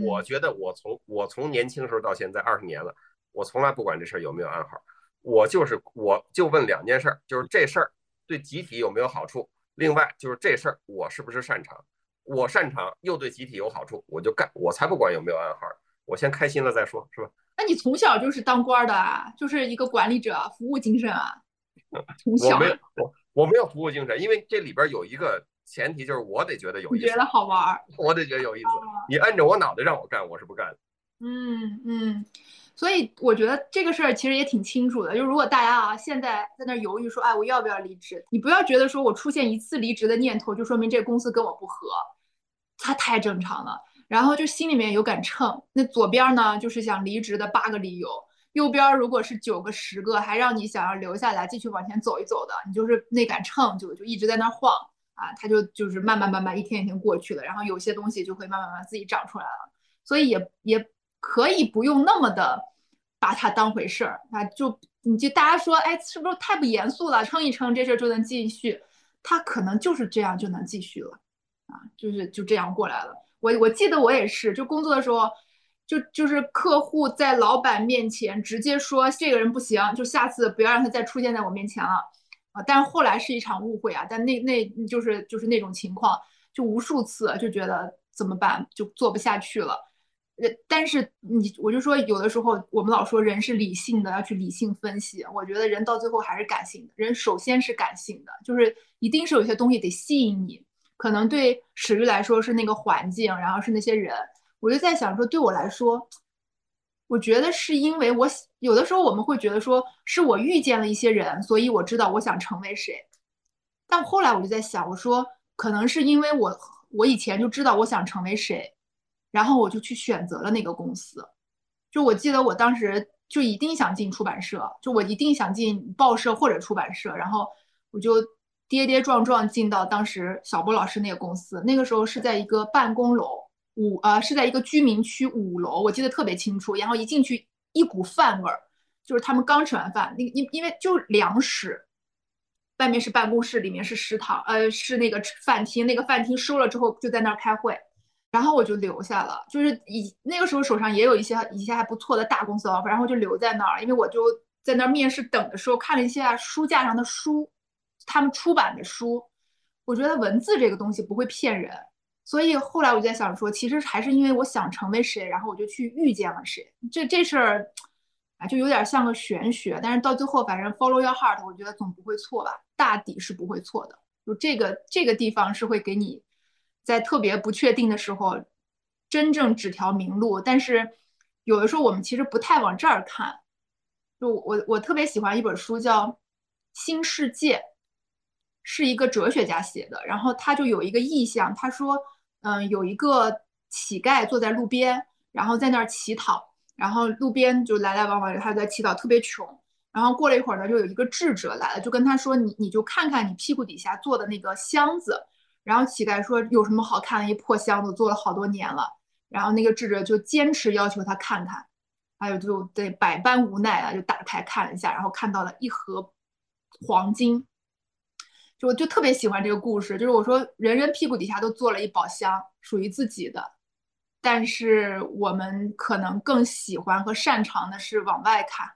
我觉得我从我从年轻时候到现在二十年了，我从来不管这事儿有没有暗号，我就是我就问两件事儿，就是这事儿对集体有没有好处？另外就是这事儿我是不是擅长？我擅长又对集体有好处，我就干，我才不管有没有暗号，我先开心了再说，是吧？那你从小就是当官的啊，就是一个管理者，服务精神啊。从小我没有我我没有服务精神，因为这里边有一个前提，就是我得觉得有意思你觉得，好玩儿。我得觉得有意思。你摁着我脑袋让我干，我是不干的。嗯嗯，所以我觉得这个事儿其实也挺清楚的，就如果大家啊现在在那儿犹豫说，哎，我要不要离职？你不要觉得说我出现一次离职的念头，就说明这个公司跟我不合，它太正常了。然后就心里面有杆秤，那左边呢就是想离职的八个理由，右边如果是九个十个，还让你想要留下来继续往前走一走的，你就是那杆秤就就一直在那儿晃啊，它就就是慢慢慢慢一天一天过去了，然后有些东西就会慢慢慢慢自己长出来了，所以也也可以不用那么的把它当回事儿啊，就你就大家说，哎，是不是太不严肃了？撑一撑这事儿就能继续，它可能就是这样就能继续了啊，就是就这样过来了。我我记得我也是，就工作的时候，就就是客户在老板面前直接说这个人不行，就下次不要让他再出现在我面前了啊。但是后来是一场误会啊，但那那就是就是那种情况，就无数次就觉得怎么办，就做不下去了。呃，但是你我就说有的时候我们老说人是理性的，要去理性分析。我觉得人到最后还是感性的，人首先是感性的，就是一定是有些东西得吸引你。可能对史玉来说是那个环境，然后是那些人，我就在想说，对我来说，我觉得是因为我有的时候我们会觉得说是我遇见了一些人，所以我知道我想成为谁。但后来我就在想，我说可能是因为我我以前就知道我想成为谁，然后我就去选择了那个公司。就我记得我当时就一定想进出版社，就我一定想进报社或者出版社，然后我就。跌跌撞撞进到当时小波老师那个公司，那个时候是在一个办公楼五呃是在一个居民区五楼，我记得特别清楚。然后一进去一股饭味儿，就是他们刚吃完饭，那因因为就两室，外面是办公室，里面是食堂，呃是那个饭厅，那个饭厅收了之后就在那儿开会，然后我就留下了，就是以那个时候手上也有一些一些还不错的大公司 offer，然后就留在那儿，因为我就在那儿面试等的时候看了一下书架上的书。他们出版的书，我觉得文字这个东西不会骗人，所以后来我就在想说，其实还是因为我想成为谁，然后我就去遇见了谁。这这事儿啊，就有点像个玄学，但是到最后，反正 follow your heart，我觉得总不会错吧？大抵是不会错的。就这个这个地方是会给你在特别不确定的时候，真正指条明路。但是有的时候我们其实不太往这儿看。就我我特别喜欢一本书叫《新世界》。是一个哲学家写的，然后他就有一个意象，他说，嗯，有一个乞丐坐在路边，然后在那儿乞讨，然后路边就来来往往，他在乞讨，特别穷。然后过了一会儿呢，就有一个智者来了，就跟他说，你你就看看你屁股底下坐的那个箱子。然后乞丐说，有什么好看的？一破箱子，坐了好多年了。然后那个智者就坚持要求他看看，还有就得百般无奈啊，就打开看了一下，然后看到了一盒黄金。我就特别喜欢这个故事，就是我说人人屁股底下都坐了一宝箱，属于自己的，但是我们可能更喜欢和擅长的是往外看，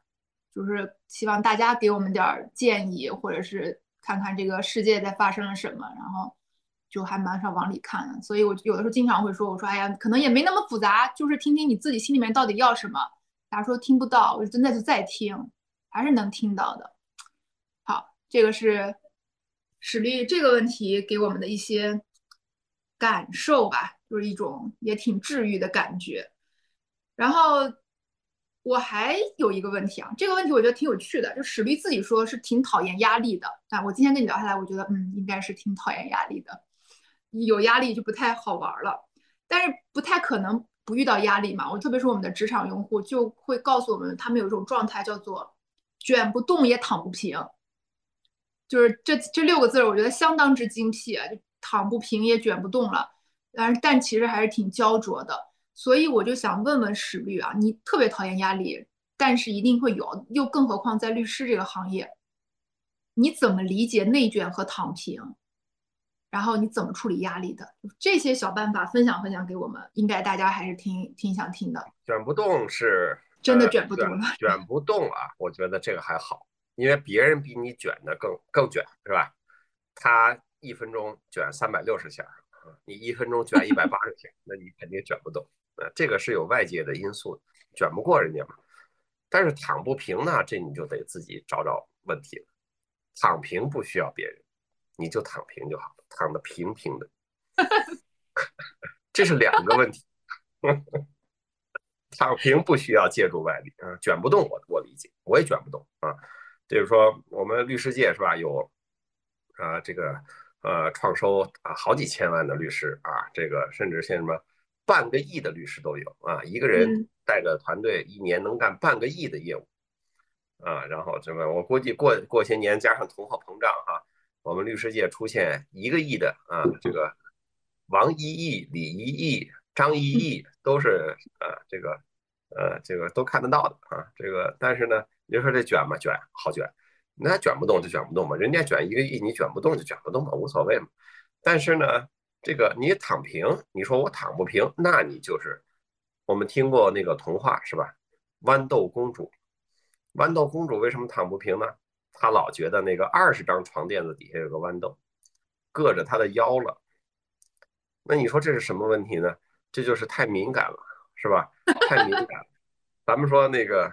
就是希望大家给我们点建议，或者是看看这个世界在发生了什么，然后就还蛮少往里看的。所以我有的时候经常会说，我说哎呀，可能也没那么复杂，就是听听你自己心里面到底要什么。大家说听不到，我就真的就再听，还是能听到的。好，这个是。史力这个问题给我们的一些感受吧，就是一种也挺治愈的感觉。然后我还有一个问题啊，这个问题我觉得挺有趣的，就史力自己说是挺讨厌压力的啊。我今天跟你聊下来，我觉得嗯，应该是挺讨厌压力的。有压力就不太好玩了，但是不太可能不遇到压力嘛。我特别是我们的职场用户就会告诉我们，他们有一种状态叫做卷不动也躺不平。就是这这六个字，我觉得相当之精辟啊！就躺不平也卷不动了，但是但其实还是挺焦灼的。所以我就想问问史律啊，你特别讨厌压力，但是一定会有，又更何况在律师这个行业，你怎么理解内卷和躺平？然后你怎么处理压力的？这些小办法分享分享给我们，应该大家还是挺挺想听的。卷不动是真的卷不动了，卷不动啊！我觉得这个还好。因为别人比你卷的更更卷，是吧？他一分钟卷三百六十下，你一分钟卷一百八十下，那你肯定卷不动。呃，这个是有外界的因素，卷不过人家嘛。但是躺不平呢，这你就得自己找找问题了。躺平不需要别人，你就躺平就好了，躺得平平的。这是两个问题。躺平不需要借助外力啊，卷不动我，我理解，我也卷不动啊。就是说，我们律师界是吧？有啊，这个呃，创收啊，好几千万的律师啊，这个甚至像什么半个亿的律师都有啊。一个人带着团队，一年能干半个亿的业务啊。然后这个，我估计过过些年，加上通货膨胀哈，我们律师界出现一个亿的啊，这个王一亿、李一亿。张一亿都是呃这个呃这个都看得到的啊，这个但是呢，你说这卷嘛卷好卷，那卷不动就卷不动嘛，人家卷一个亿，你卷不动就卷不动嘛，无所谓嘛。但是呢，这个你躺平，你说我躺不平，那你就是我们听过那个童话是吧？豌豆公主，豌豆公主为什么躺不平呢？她老觉得那个二十张床垫子底下有个豌豆，硌着她的腰了。那你说这是什么问题呢？这就是太敏感了，是吧？太敏感了。咱们说那个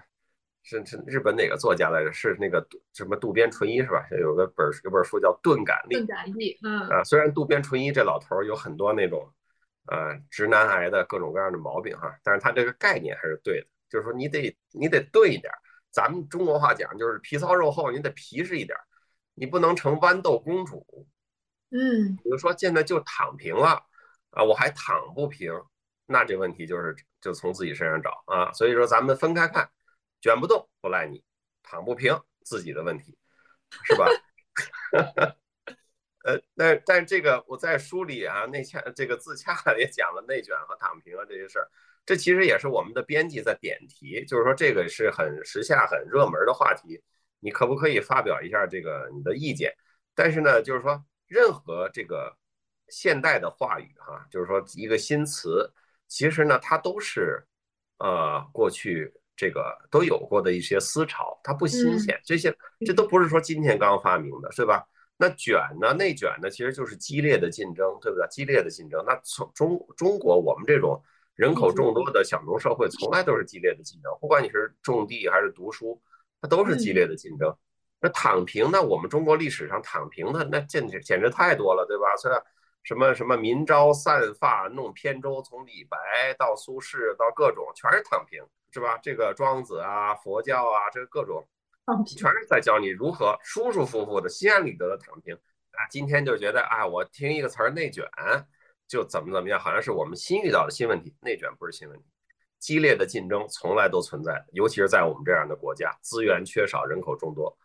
是是日本哪个作家来着？是那个什么渡边淳一是吧？有个本有本书叫《钝感力》。钝感力，嗯啊，虽然渡边淳一这老头有很多那种呃直男癌的各种各样的毛病哈，但是他这个概念还是对的，就是说你得你得钝一点。咱们中国话讲就是皮糙肉厚，你得皮实一点，你不能成豌豆公主。嗯，比如说现在就躺平了啊，我还躺不平。那这问题就是就从自己身上找啊，所以说咱们分开看，卷不动不赖你，躺不平自己的问题，是吧？呃，但但这个我在书里啊内洽这个自洽也讲了内卷和躺平啊这些事儿，这其实也是我们的编辑在点题，就是说这个是很时下很热门的话题，你可不可以发表一下这个你的意见？但是呢，就是说任何这个现代的话语哈，就是说一个新词。其实呢，它都是，呃，过去这个都有过的一些思潮，它不新鲜。这些这都不是说今天刚发明的，是吧？那卷呢，内卷呢，其实就是激烈的竞争，对不对？激烈的竞争。那从中中国我们这种人口众多的小农社会，从来都是激烈的竞争。不管你是种地还是读书，它都是激烈的竞争。那躺平，那我们中国历史上躺平的那简直简直太多了，对吧？虽然。什么什么明朝散发弄扁舟，从李白到苏轼到各种，全是躺平，是吧？这个庄子啊，佛教啊，这个各种，全是在教你如何舒舒服服的、心安理得的躺平啊。今天就觉得啊，我听一个词儿内卷，就怎么怎么样，好像是我们新遇到的新问题。内卷不是新问题，激烈的竞争从来都存在，尤其是在我们这样的国家，资源缺少，人口众多，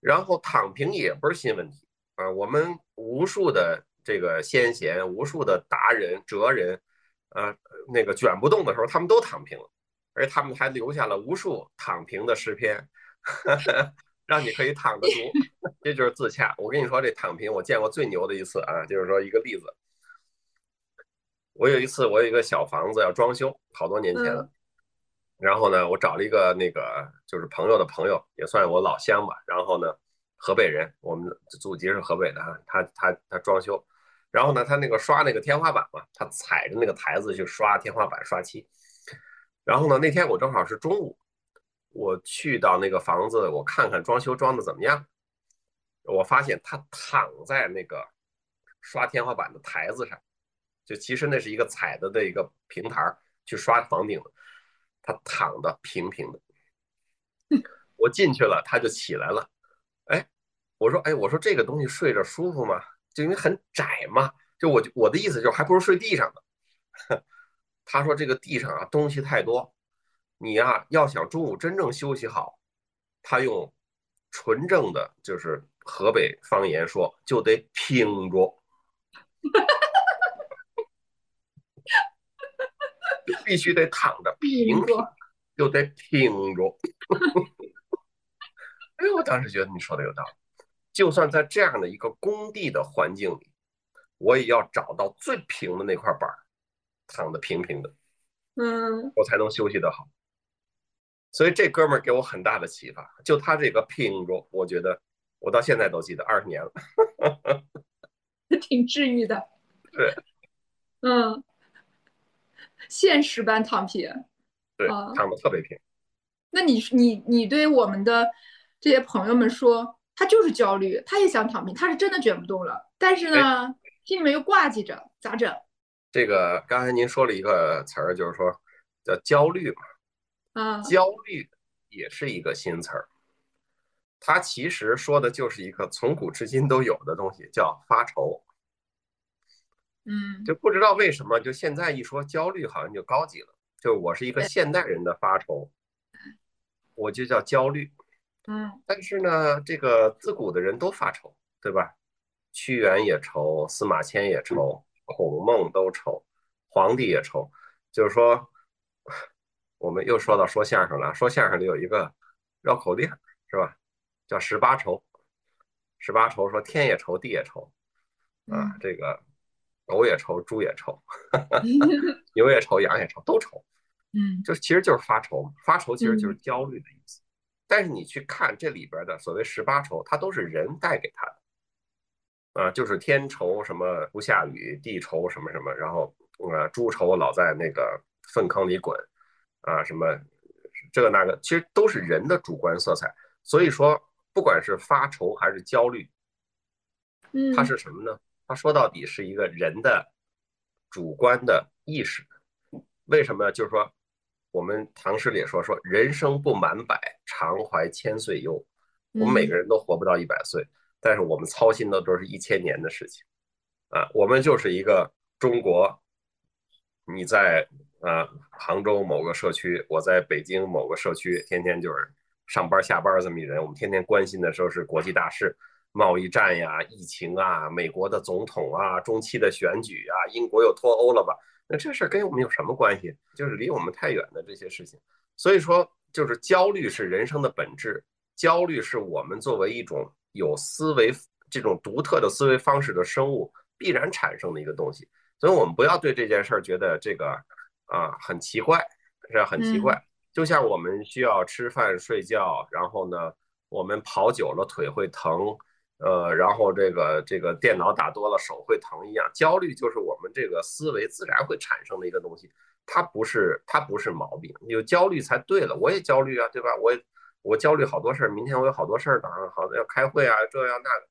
然后躺平也不是新问题啊。我们无数的。这个先贤无数的达人哲人，呃，那个卷不动的时候，他们都躺平了，而他们还留下了无数躺平的诗篇，让你可以躺着读，这就是自洽。我跟你说，这躺平，我见过最牛的一次啊，就是说一个例子。我有一次，我有一个小房子要装修，好多年前了，然后呢，我找了一个那个就是朋友的朋友，也算我老乡吧，然后呢，河北人，我们祖籍是河北的哈，他他他装修。然后呢，他那个刷那个天花板嘛，他踩着那个台子去刷天花板刷漆。然后呢，那天我正好是中午，我去到那个房子，我看看装修装的怎么样。我发现他躺在那个刷天花板的台子上，就其实那是一个踩的的一个平台去刷房顶的，他躺的平平的。我进去了，他就起来了。哎，我说，哎，我说这个东西睡着舒服吗？就因为很窄嘛，就我我的意思就是还不如睡地上呢。他说这个地上啊东西太多，你呀要想中午真正休息好，他用纯正的就是河北方言说，就得拼着，必须得躺着平着，就得挺着。哎呦，我当时觉得你说的有道理。就算在这样的一个工地的环境里，我也要找到最平的那块板儿，躺的平平的，嗯，我才能休息得好。所以这哥们儿给我很大的启发，就他这个拼着，我觉得我到现在都记得，二十年了，挺治愈的。对，嗯，现实版躺平，对，躺的特别平。那你你你对我们的这些朋友们说，他就是焦虑，他也想躺平，他是真的卷不动了，但是呢，心里面又挂记着，咋整？这个刚才您说了一个词儿，就是说叫焦虑嘛。啊，焦虑也是一个新词儿，它其实说的就是一个从古至今都有的东西，叫发愁。嗯，就不知道为什么，就现在一说焦虑，好像就高级了。就我是一个现代人的发愁，我就叫焦虑。嗯，但是呢，这个自古的人都发愁，对吧？屈原也愁，司马迁也愁，孔孟都愁，皇帝也愁。就是说，我们又说到说相声了。说相声里有一个绕口令，是吧？叫十八愁。十八愁说天也愁，地也愁，啊，这个狗也愁，猪也愁，牛也愁，羊也愁，都愁。嗯，就其实就是发愁嘛，发愁其实就是焦虑的意思。但是你去看这里边的所谓十八愁，它都是人带给他的，啊，就是天愁什么不下雨，地愁什么什么，然后呃猪愁老在那个粪坑里滚，啊什么这个那个，其实都是人的主观色彩。所以说，不管是发愁还是焦虑，嗯，它是什么呢？它说到底是一个人的主观的意识。为什么？就是说。我们唐诗里也说说人生不满百，常怀千岁忧。我们每个人都活不到一百岁，但是我们操心的都是一千年的事情啊。我们就是一个中国，你在啊杭州某个社区，我在北京某个社区，天天就是上班下班这么一人。我们天天关心的时候是国际大事，贸易战呀、疫情啊、美国的总统啊、中期的选举啊、英国又脱欧了吧？那这事儿跟我们有什么关系？就是离我们太远的这些事情。所以说，就是焦虑是人生的本质，焦虑是我们作为一种有思维这种独特的思维方式的生物必然产生的一个东西。所以我们不要对这件事儿觉得这个啊很奇怪，是很奇怪。就像我们需要吃饭睡觉，然后呢，我们跑久了腿会疼。呃，然后这个这个电脑打多了手会疼一样，焦虑就是我们这个思维自然会产生的一个东西，它不是它不是毛病，有焦虑才对了。我也焦虑啊，对吧？我我焦虑好多事儿，明天我有好多事儿呢，好要开会啊，这样那个，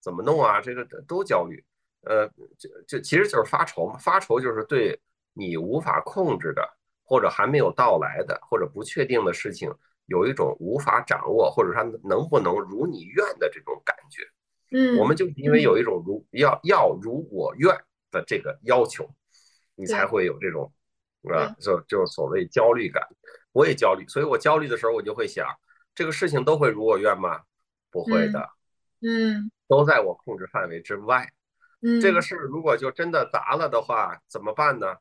怎么弄啊？这个都焦虑。呃，就就其实就是发愁嘛，发愁就是对你无法控制的，或者还没有到来的，或者不确定的事情。有一种无法掌握，或者说能不能如你愿的这种感觉，嗯，我们就因为有一种如要要如我愿的这个要求，你才会有这种啊，就就所谓焦虑感。我也焦虑，所以我焦虑的时候，我就会想，这个事情都会如我愿吗？不会的，嗯，都在我控制范围之外。嗯，这个事如果就真的砸了的话，怎么办呢？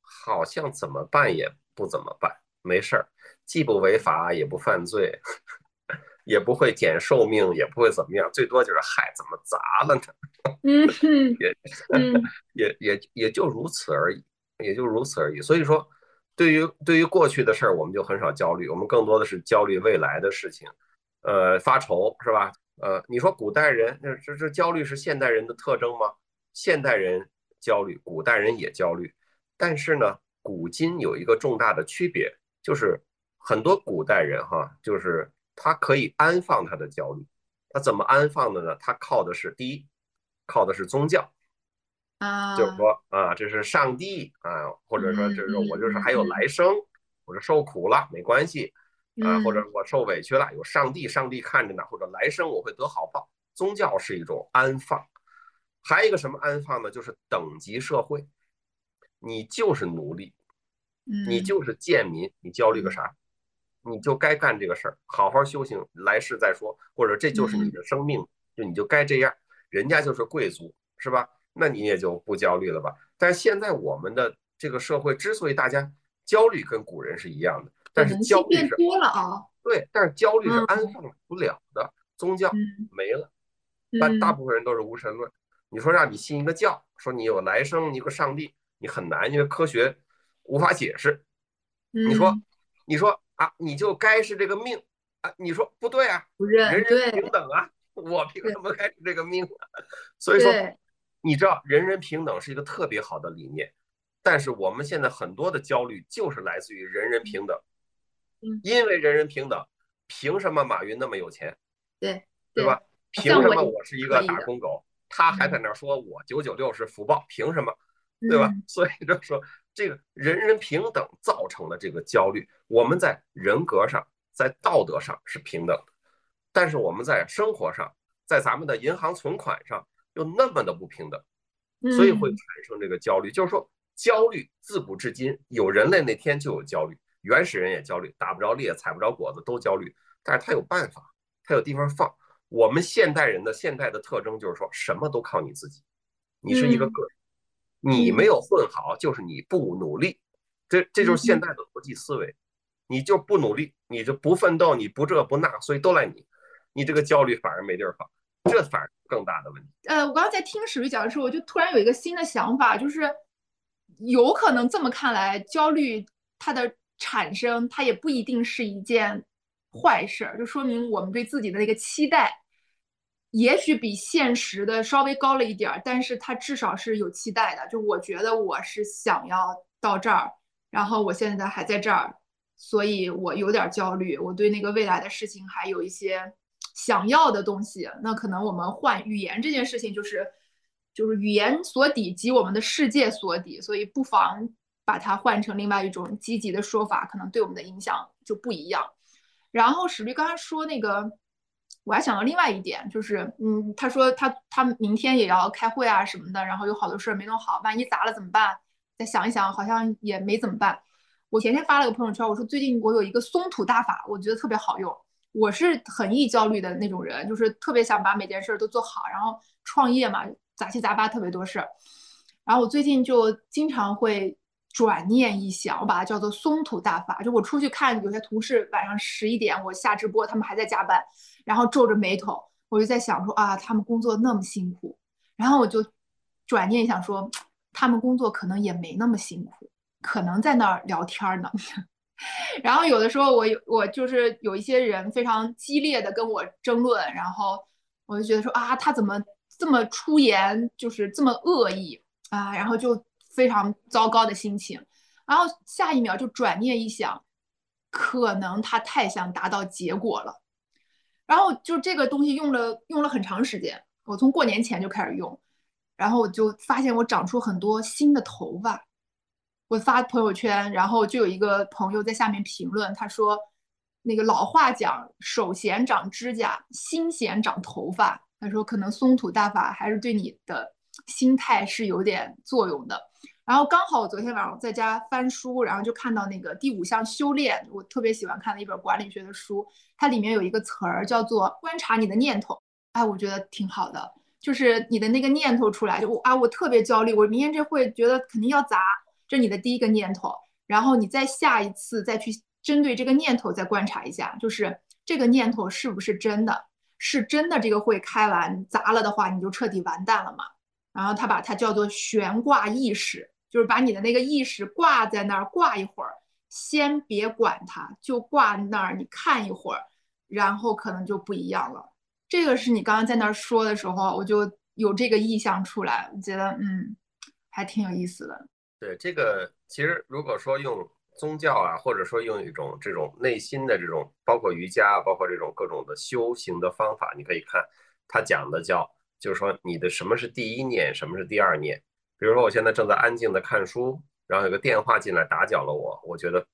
好像怎么办也不怎么办，没事儿。既不违法，也不犯罪，也不会减寿命，也不会怎么样，最多就是嗨，怎么砸了呢？嗯，也 也也也就如此而已，也就如此而已。所以说，对于对于过去的事儿，我们就很少焦虑，我们更多的是焦虑未来的事情，呃，发愁是吧？呃，你说古代人，那这这焦虑是现代人的特征吗？现代人焦虑，古代人也焦虑，但是呢，古今有一个重大的区别，就是。很多古代人哈，就是他可以安放他的焦虑，他怎么安放的呢？他靠的是第一，靠的是宗教，啊，就是说啊，这是上帝啊，或者说就是我就是还有来生，或者受苦了没关系啊，或者我受委屈了有上帝，上帝看着呢，或者来生我会得好报。宗教是一种安放，还有一个什么安放呢？就是等级社会，你就是奴隶，你就是贱民，你焦虑个啥？你就该干这个事儿，好好修行，来世再说，或者这就是你的生命，就你就该这样。人家就是贵族，是吧？那你也就不焦虑了吧？但是现在我们的这个社会之所以大家焦虑，跟古人是一样的，但是焦虑是多了啊。对，但是焦虑是安放不了的，宗教没了，但大部分人都是无神论。你说让你信一个教，说你有来生，你有个上帝，你很难，因为科学无法解释。你说，你说。啊，你就该是这个命啊！你说不对啊，人人平等啊，我凭什么该是这个命啊？所以说，你知道人人平等是一个特别好的理念，但是我们现在很多的焦虑就是来自于人人平等，嗯因为人人平等，凭什么马云那么有钱？对，对吧？凭什么我是一个打工狗，他还在那说我九九六是福报？凭什么？对吧？所以就说这个人人平等造成了这个焦虑。我们在人格上，在道德上是平等的，但是我们在生活上，在咱们的银行存款上又那么的不平等，所以会产生这个焦虑。就是说，焦虑自古至今有人类那天就有焦虑，原始人也焦虑，打不着猎，采不着果子都焦虑，但是他有办法，他有地方放。我们现代人的现代的特征就是说什么都靠你自己，你是一个个人，你没有混好就是你不努力，这这就是现代的逻辑思维，你就不努力，你就不奋斗，你不这不那，所以都赖你，你这个焦虑反而没地儿放，这反而更大的问题。呃，我刚刚在听史律讲的时候，我就突然有一个新的想法，就是有可能这么看来，焦虑它的产生，它也不一定是一件坏事，就说明我们对自己的那个期待。也许比现实的稍微高了一点儿，但是他至少是有期待的。就我觉得我是想要到这儿，然后我现在还在这儿，所以我有点焦虑。我对那个未来的事情还有一些想要的东西。那可能我们换语言这件事情，就是就是语言所抵及我们的世界所抵，所以不妨把它换成另外一种积极的说法，可能对我们的影响就不一样。然后史律刚才说那个。我还想到另外一点，就是，嗯，他说他他明天也要开会啊什么的，然后有好多事儿没弄好，万一砸了怎么办？再想一想，好像也没怎么办。我前天发了个朋友圈，我说最近我有一个松土大法，我觉得特别好用。我是很易焦虑的那种人，就是特别想把每件事都做好，然后创业嘛，杂七杂八特别多事儿。然后我最近就经常会转念一想，我把它叫做松土大法。就我出去看有些同事晚上十一点我下直播，他们还在加班。然后皱着眉头，我就在想说啊，他们工作那么辛苦，然后我就转念一想说，他们工作可能也没那么辛苦，可能在那儿聊天呢。然后有的时候我有我就是有一些人非常激烈的跟我争论，然后我就觉得说啊，他怎么这么出言，就是这么恶意啊，然后就非常糟糕的心情。然后下一秒就转念一想，可能他太想达到结果了。然后就这个东西用了用了很长时间，我从过年前就开始用，然后我就发现我长出很多新的头发。我发朋友圈，然后就有一个朋友在下面评论，他说：“那个老话讲，手闲长指甲，心闲长头发。”他说可能松土大法还是对你的心态是有点作用的。然后刚好我昨天晚上在家翻书，然后就看到那个第五项修炼，我特别喜欢看的一本管理学的书，它里面有一个词儿叫做观察你的念头。哎，我觉得挺好的，就是你的那个念头出来，就我啊，我特别焦虑，我明天这会觉得肯定要砸，这是你的第一个念头。然后你再下一次再去针对这个念头再观察一下，就是这个念头是不是真的？是真的，这个会开完砸了的话，你就彻底完蛋了嘛。然后他把它叫做悬挂意识。就是把你的那个意识挂在那儿，挂一会儿，先别管它，就挂那儿，你看一会儿，然后可能就不一样了。这个是你刚刚在那儿说的时候，我就有这个意向出来，我觉得嗯，还挺有意思的。对这个，其实如果说用宗教啊，或者说用一种这种内心的这种，包括瑜伽啊，包括这种各种的修行的方法，你可以看他讲的叫，就是说你的什么是第一念，什么是第二念。比如说，我现在正在安静的看书，然后有个电话进来打搅了我。我觉得，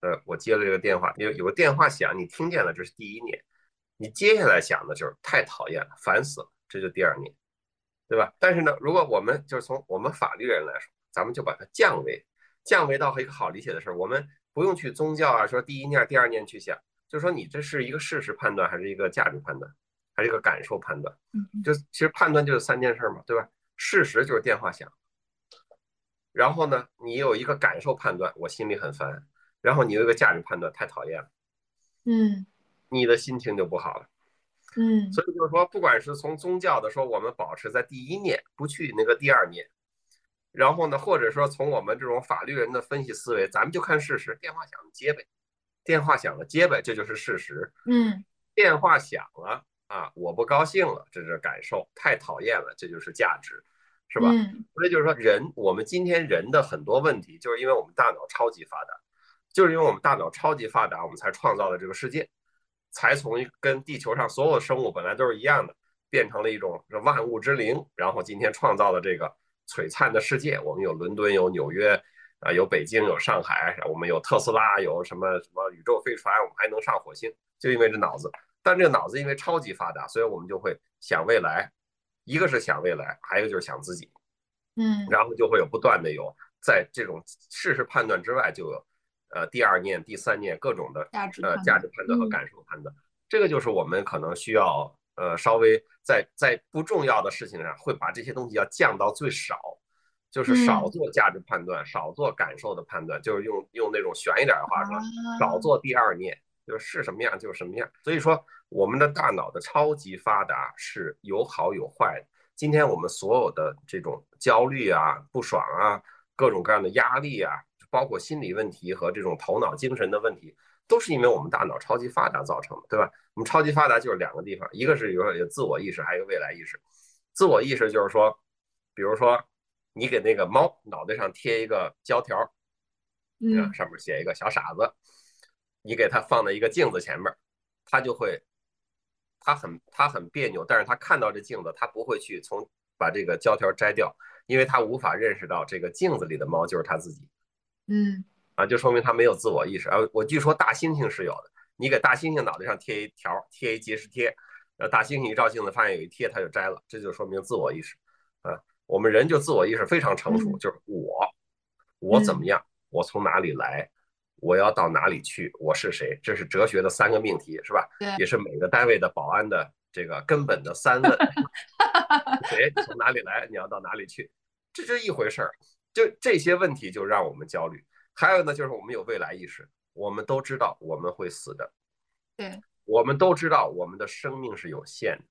呃，我接了这个电话，有有个电话响，你听见了，这是第一念。你接下来想的就是太讨厌了，烦死了，这就第二念，对吧？但是呢，如果我们就是从我们法律人来说，咱们就把它降维，降维到一个好理解的事儿，我们不用去宗教啊，说第一念、第二念去想，就说你这是一个事实判断，还是一个价值判断，还是一个感受判断？嗯，就其实判断就是三件事嘛，对吧？事实就是电话响。然后呢，你有一个感受判断，我心里很烦；然后你有一个价值判断，太讨厌了，嗯，你的心情就不好了，嗯。所以就是说，不管是从宗教的说，我们保持在第一念，不去那个第二念；然后呢，或者说从我们这种法律人的分析思维，咱们就看事实，电话响了接呗，电话响了接呗，这就是事实。嗯，电话响了啊，我不高兴了，这是感受，太讨厌了，这就是价值。是吧？所以就是说，人我们今天人的很多问题，就是因为我们大脑超级发达，就是因为我们大脑超级发达，我们才创造了这个世界，才从跟地球上所有的生物本来都是一样的，变成了一种万物之灵，然后今天创造了这个璀璨的世界。我们有伦敦，有纽约，啊，有北京，有上海，我们有特斯拉，有什么什么宇宙飞船，我们还能上火星，就因为这脑子。但这个脑子因为超级发达，所以我们就会想未来，一个是想未来，还有就是想自己。嗯，然后就会有不断的有在这种事实判断之外，就有呃第二念、第三念各种的价值呃价值判断和感受判断。这个就是我们可能需要呃稍微在在不重要的事情上会把这些东西要降到最少，就是少做价值判断，少做感受的判断，就是用用那种悬一点的话说，少做第二念，就是什么样就是什么样。所以说，我们的大脑的超级发达是有好有坏的。今天我们所有的这种焦虑啊、不爽啊、各种各样的压力啊，包括心理问题和这种头脑精神的问题，都是因为我们大脑超级发达造成的，对吧？我们超级发达就是两个地方，一个是有有自我意识，还有未来意识。自我意识就是说，比如说你给那个猫脑袋上贴一个胶条，嗯，上面写一个小傻子，你给它放在一个镜子前面，它就会。它很它很别扭，但是它看到这镜子，它不会去从把这个胶条摘掉，因为它无法认识到这个镜子里的猫就是它自己。嗯，啊，就说明他没有自我意识。啊，我据说大猩猩是有的，你给大猩猩脑袋上贴一条，贴一结石贴，呃，大猩猩一照镜子发现有一贴，它就摘了，这就说明自我意识。啊，我们人就自我意识非常成熟，就是我，我怎么样，我从哪里来。我要到哪里去？我是谁？这是哲学的三个命题，是吧？对，也是每个单位的保安的这个根本的三问：谁？从哪里来？你要到哪里去？这就一回事儿。就这些问题就让我们焦虑。还有呢，就是我们有未来意识，我们都知道我们会死的。对，我们都知道我们的生命是有限的。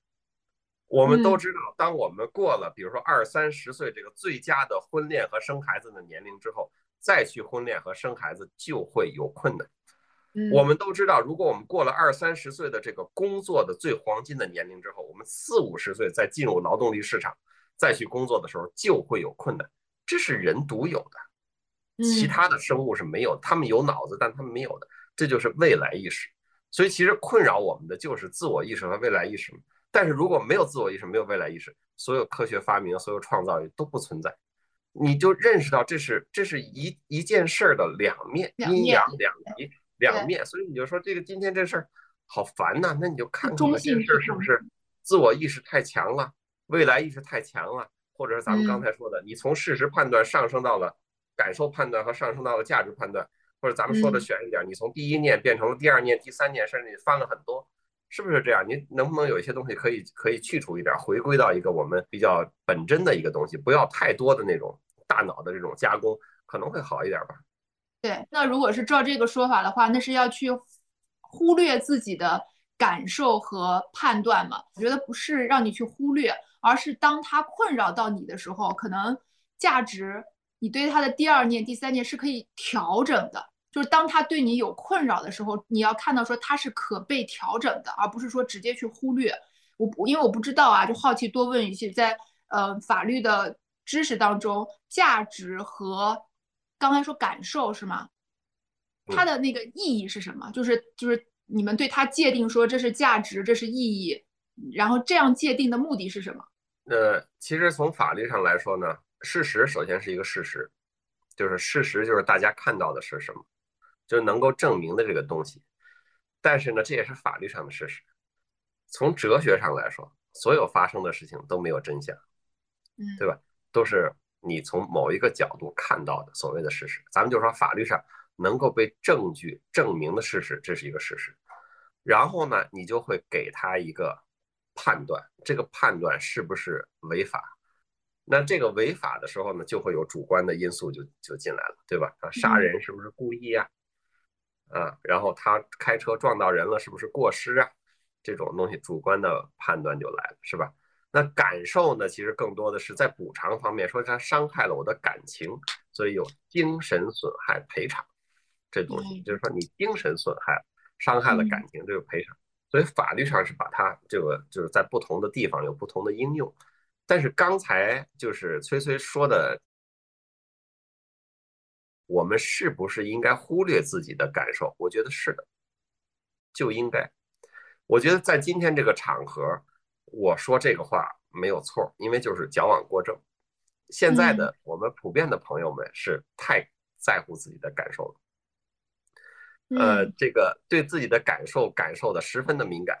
我们都知道，当我们过了，比如说二三十岁这个最佳的婚恋和生孩子的年龄之后。再去婚恋和生孩子就会有困难。我们都知道，如果我们过了二三十岁的这个工作的最黄金的年龄之后，我们四五十岁再进入劳动力市场，再去工作的时候就会有困难。这是人独有的，其他的生物是没有，他们有脑子，但他们没有的，这就是未来意识。所以其实困扰我们的就是自我意识和未来意识。但是如果没有自我意识，没有未来意识，所有科学发明、所有创造力都不存在。你就认识到这是这是一一件事儿的两面，阴阳两极两面，所以你就说这个今天这事儿好烦呐。那你就看看这事儿是不是自我意识太强了，未来意识太强了，或者是咱们刚才说的，你从事实判断上升到了感受判断和上升到了价值判断，或者咱们说的悬一点，你从第一念变成了第二念、第三念，甚至你翻了很多，是不是这样？你能不能有一些东西可以可以去除一点，回归到一个我们比较本真的一个东西，不要太多的那种。大脑的这种加工可能会好一点吧。对，那如果是照这个说法的话，那是要去忽略自己的感受和判断嘛？我觉得不是让你去忽略，而是当它困扰到你的时候，可能价值你对他的第二念、第三念是可以调整的。就是当他对你有困扰的时候，你要看到说他是可被调整的，而不是说直接去忽略。我因为我不知道啊，就好奇多问一些，在呃法律的。知识当中，价值和刚才说感受是吗？它的那个意义是什么？就是就是你们对它界定说这是价值，这是意义，然后这样界定的目的是什么？呃，其实从法律上来说呢，事实首先是一个事实，就是事实就是大家看到的是什么，就是能够证明的这个东西。但是呢，这也是法律上的事实。从哲学上来说，所有发生的事情都没有真相，嗯，对吧？都是你从某一个角度看到的所谓的事实，咱们就说法律上能够被证据证明的事实，这是一个事实。然后呢，你就会给他一个判断，这个判断是不是违法？那这个违法的时候呢，就会有主观的因素就就进来了，对吧？啊，杀人是不是故意呀？啊，然后他开车撞到人了，是不是过失啊？这种东西主观的判断就来了，是吧？那感受呢？其实更多的是在补偿方面，说他伤害了我的感情，所以有精神损害赔偿这东西，就是说你精神损害伤害了感情，这个赔偿。所以法律上是把它这个就是在不同的地方有不同的应用。但是刚才就是崔崔说的。我们是不是应该忽略自己的感受？我觉得是的，就应该。我觉得在今天这个场合，我说这个话没有错，因为就是矫枉过正。现在的我们普遍的朋友们是太在乎自己的感受了，呃，这个对自己的感受感受的十分的敏感，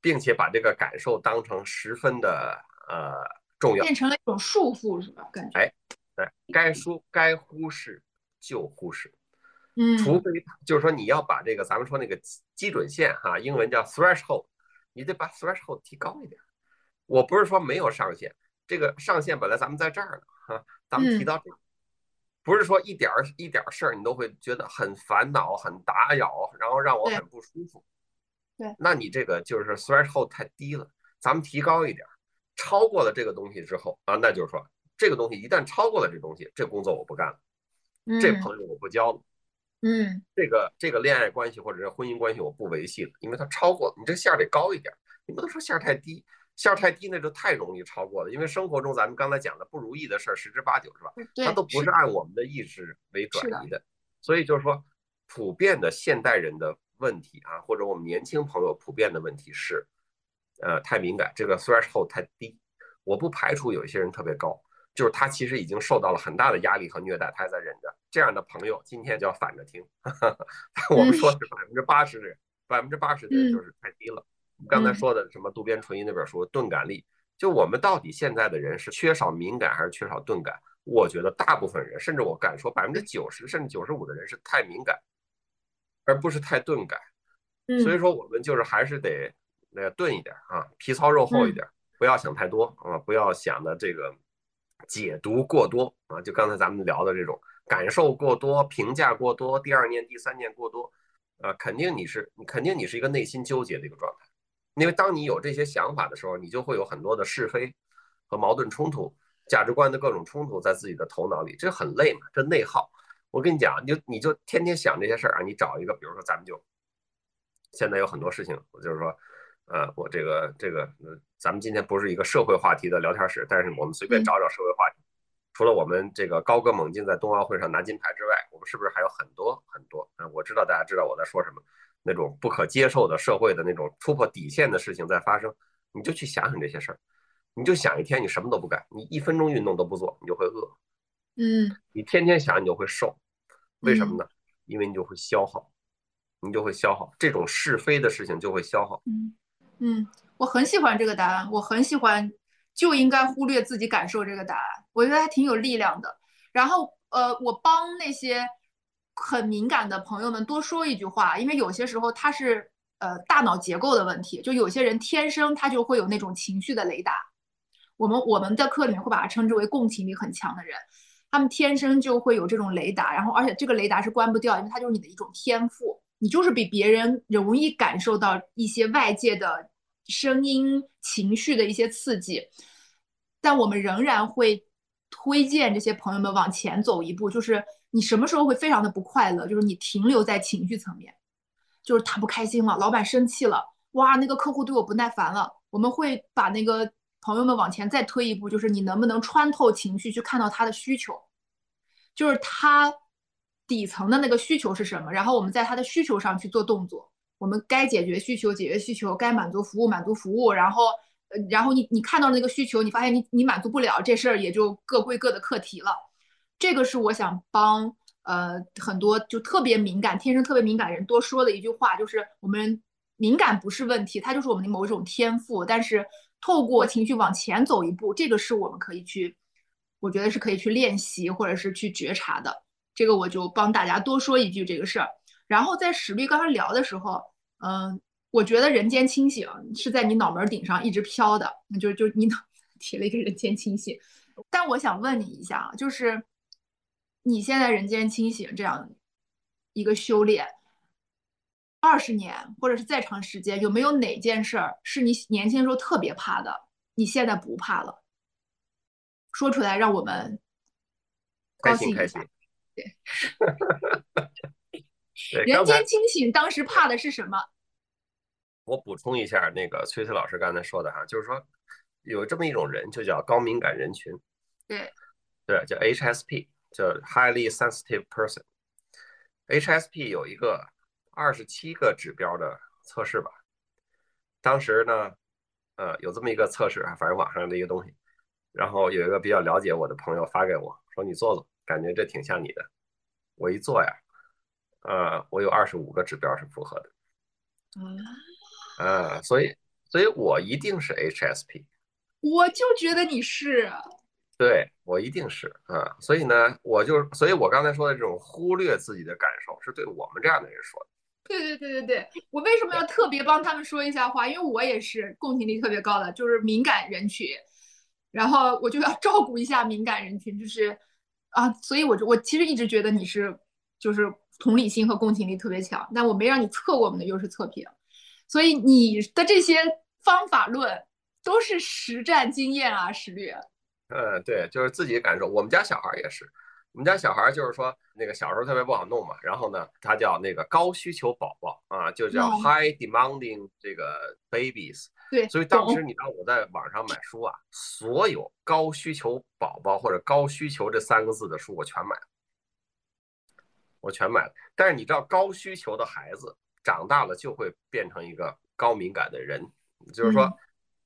并且把这个感受当成十分的呃重要，变成了一种束缚，是吧？感觉哎，对，该疏该忽视就忽视。嗯，除非就是说你要把这个咱们说那个基准线哈，英文叫 threshold，你得把 threshold 提高一点。我不是说没有上限，这个上限本来咱们在这儿呢哈，咱们提到这儿，不是说一点儿一点儿事儿你都会觉得很烦恼、很打扰，然后让我很不舒服。对，那你这个就是 threshold 太低了，咱们提高一点，超过了这个东西之后啊，那就是说这个东西一旦超过了这东西，这工作我不干了，这朋友我不交了。嗯，这个这个恋爱关系或者是婚姻关系我不维系了，因为它超过你这线儿得高一点，你不能说线儿太低，线儿太低那就太容易超过了。因为生活中咱们刚才讲的不如意的事儿十之八九是吧？它都不是按我们的意志为转移的，所以就是说，普遍的现代人的问题啊，或者我们年轻朋友普遍的问题是，呃，太敏感，这个 threshold 太低。我不排除有一些人特别高。就是他其实已经受到了很大的压力和虐待，他还在忍着。这样的朋友今天就要反着听，我们说是百分之八十的人，百分之八十的人就是太低了。刚才说的什么渡边淳一那本书《钝感力》，就我们到底现在的人是缺少敏感还是缺少钝感？我觉得大部分人，甚至我敢说百分之九十甚至九十五的人是太敏感，而不是太钝感。所以说我们就是还是得那钝一点啊，皮糙肉厚一点，不要想太多啊，不要想的这个。解读过多啊，就刚才咱们聊的这种感受过多、评价过多、第二念、第三念过多，啊，肯定你是你肯定你是一个内心纠结的一个状态，因为当你有这些想法的时候，你就会有很多的是非和矛盾冲突、价值观的各种冲突在自己的头脑里，这很累嘛，这内耗。我跟你讲，你就你就天天想这些事儿啊，你找一个，比如说咱们就现在有很多事情，我就是说。呃，我这个这个，咱们今天不是一个社会话题的聊天室，但是我们随便找找社会话题。除了我们这个高歌猛进在冬奥会上拿金牌之外，我们是不是还有很多很多？嗯，我知道大家知道我在说什么，那种不可接受的社会的那种突破底线的事情在发生，你就去想想这些事儿，你就想一天你什么都不干，你一分钟运动都不做，你就会饿。嗯，你天天想你就会瘦，为什么呢？因为你就会消耗，你就会消耗这种是非的事情就会消耗。嗯。嗯，我很喜欢这个答案，我很喜欢就应该忽略自己感受这个答案，我觉得还挺有力量的。然后，呃，我帮那些很敏感的朋友们多说一句话，因为有些时候他是呃大脑结构的问题，就有些人天生他就会有那种情绪的雷达。我们我们的课里面会把它称之为共情力很强的人，他们天生就会有这种雷达，然后而且这个雷达是关不掉，因为它就是你的一种天赋，你就是比别人容易感受到一些外界的。声音、情绪的一些刺激，但我们仍然会推荐这些朋友们往前走一步。就是你什么时候会非常的不快乐？就是你停留在情绪层面，就是他不开心了，老板生气了，哇，那个客户对我不耐烦了。我们会把那个朋友们往前再推一步，就是你能不能穿透情绪去看到他的需求，就是他底层的那个需求是什么，然后我们在他的需求上去做动作。我们该解决需求解决需求，该满足服务满足服务，然后，呃，然后你你看到那个需求，你发现你你满足不了，这事儿也就各归各的课题了。这个是我想帮呃很多就特别敏感、天生特别敏感人多说的一句话，就是我们敏感不是问题，它就是我们的某种天赋。但是透过情绪往前走一步，这个是我们可以去，我觉得是可以去练习或者是去觉察的。这个我就帮大家多说一句这个事儿。然后在史律刚才聊的时候。嗯，我觉得人间清醒是在你脑门顶上一直飘的，就就你提了一个人间清醒。但我想问你一下啊，就是你现在人间清醒这样一个修炼，二十年或者是再长时间，有没有哪件事儿是你年轻时候特别怕的，你现在不怕了？说出来让我们高兴一下。对。人间清醒，当时怕的是什么？我补充一下，那个崔崔老师刚才说的哈，就是说有这么一种人，就叫高敏感人群。对，对，叫 HSP，叫 highly sensitive person。HSP 有一个二十七个指标的测试吧。当时呢，呃，有这么一个测试啊，反正网上的一个东西。然后有一个比较了解我的朋友发给我说：“你做做，感觉这挺像你的。”我一做呀，呃，我有二十五个指标是符合的。啊，所以，所以我一定是 HSP。我就觉得你是。对我一定是啊，所以呢，我就，所以我刚才说的这种忽略自己的感受，是对我们这样的人说的。对对对对对，我为什么要特别帮他们说一下话？因为我也是共情力特别高的，就是敏感人群，然后我就要照顾一下敏感人群，就是啊，所以我就我其实一直觉得你是就是同理心和共情力特别强，但我没让你测过我们的优势测评，所以你的这些方法论都是实战经验啊，石律。嗯，对，就是自己感受。我们家小孩也是，我们家小孩就是说，那个小时候特别不好弄嘛，然后呢，他叫那个高需求宝宝啊，就叫 high demanding 这个 babies。对，所以当时你知道我在网上买书啊，所有高需求宝宝或者高需求这三个字的书我全买了，我全买了。但是你知道，高需求的孩子长大了就会变成一个高敏感的人，就是说，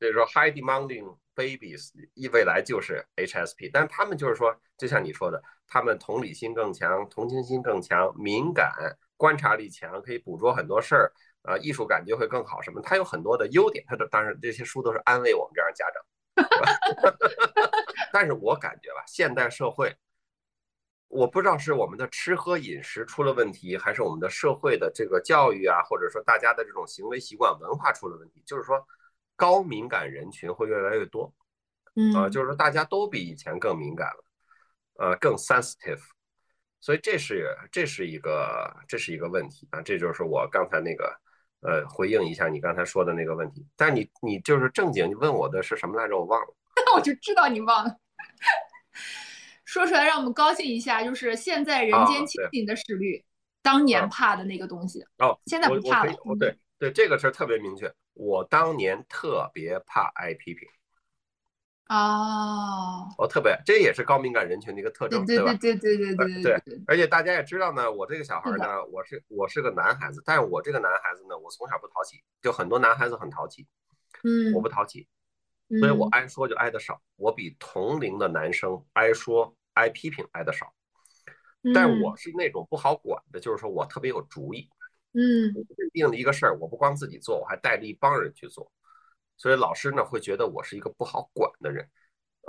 就是说 high demanding。babies 一未来就是 HSP，但他们就是说，就像你说的，他们同理心更强，同情心更强，敏感，观察力强，可以捕捉很多事儿，啊，艺术感觉会更好。什么？他有很多的优点。他的当然这些书都是安慰我们这样家长。但是我感觉吧，现代社会，我不知道是我们的吃喝饮食出了问题，还是我们的社会的这个教育啊，或者说大家的这种行为习惯文化出了问题，就是说。高敏感人群会越来越多，嗯啊，就是说大家都比以前更敏感了，呃，更 sensitive，所以这是这是一个这是一个问题啊，这就是我刚才那个呃回应一下你刚才说的那个问题。但是你你就是正经，你问我的是什么来着？我忘了。我就知道你忘了，说出来让我们高兴一下。就是现在人间清醒的史律，当年怕的那个东西哦，现在不怕了。对对，这个事儿特别明确。我当年特别怕挨批评，哦，我特别，这也是高敏感人群的一个特征，对吧？对对对对对对对。而且大家也知道呢，我这个小孩呢，我是我是个男孩子，但是我这个男孩子呢，我从小不淘气，就很多男孩子很淘气，嗯，我不淘气，所以我挨说就挨得少，我比同龄的男生挨说挨批评挨得少，但我是那种不好管的，就是说我特别有主意。嗯，认定了一个事儿，我不光自己做，我还带着一帮人去做，所以老师呢会觉得我是一个不好管的人，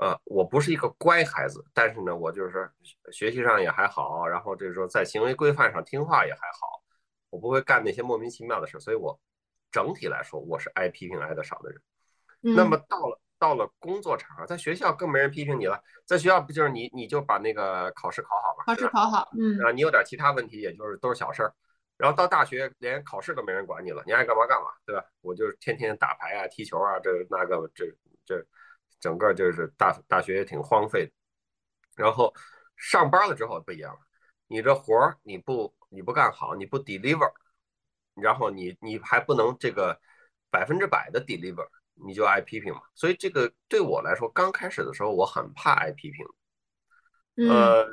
呃，我不是一个乖孩子，但是呢，我就是说学习上也还好，然后就是说在行为规范上听话也还好，我不会干那些莫名其妙的事，所以我整体来说我是挨批评挨的少的人。那么到了到了工作场合，在学校更没人批评你了，在学校不就是你你就把那个考试考好嘛，考试考好，嗯，啊，你有点其他问题，也就是都是小事儿。然后到大学连考试都没人管你了，你爱干嘛干嘛，对吧？我就天天打牌啊、踢球啊，这那个这这，整个就是大大学也挺荒废的。然后上班了之后不一样了，你这活儿你不你不干好，你不 deliver，然后你你还不能这个百分之百的 deliver，你就挨批评嘛。所以这个对我来说，刚开始的时候我很怕挨批评，呃。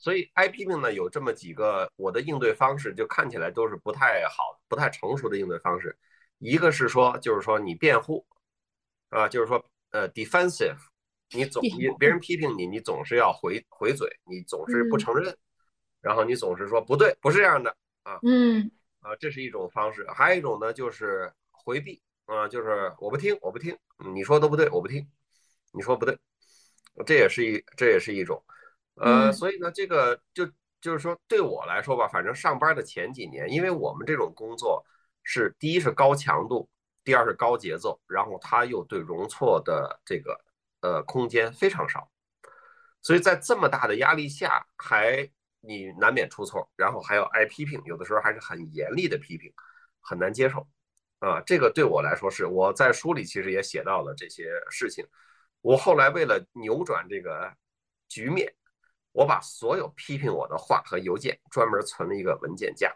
所以挨批评呢，有这么几个我的应对方式，就看起来都是不太好、不太成熟的应对方式。一个是说，就是说你辩护，啊，就是说呃，defensive，你总你别人批评你，你总是要回回嘴，你总是不承认，然后你总是说不对，不是这样的啊，嗯，啊，这是一种方式。还有一种呢，就是回避，啊，就是我不听，我不听，你说都不对，我不听，你说不对，这也是一这也是一种。呃，所以呢，这个就就是说，对我来说吧，反正上班的前几年，因为我们这种工作是第一是高强度，第二是高节奏，然后它又对容错的这个呃空间非常少，所以在这么大的压力下，还你难免出错，然后还要挨批评，有的时候还是很严厉的批评，很难接受啊。这个对我来说是我在书里其实也写到了这些事情，我后来为了扭转这个局面。我把所有批评我的话和邮件专门存了一个文件夹，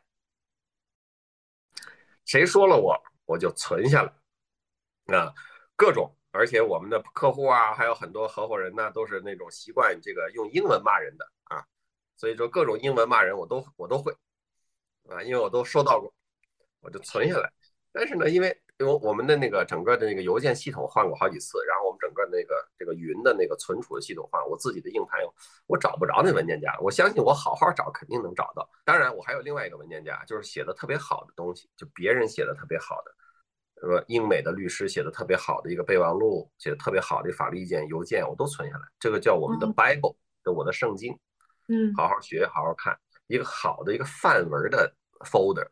谁说了我，我就存下来。啊，各种，而且我们的客户啊，还有很多合伙人呢，都是那种习惯这个用英文骂人的啊，所以说各种英文骂人我都我都会，啊，因为我都收到过，我就存下来。但是呢，因为因为我们的那个整个的那个邮件系统换过好几次，然后我们整个那个这个云的那个存储的系统换，我自己的硬盘我找不着那文件夹。我相信我好好找肯定能找到。当然，我还有另外一个文件夹，就是写的特别好的东西，就别人写的特别好的。呃，英美的律师写的特别好的一个备忘录，写的特别好的法律意见邮件，我都存下来。这个叫我们的 Bible，就我的圣经。嗯，好好学，好好看。一个好的一个范文的 folder，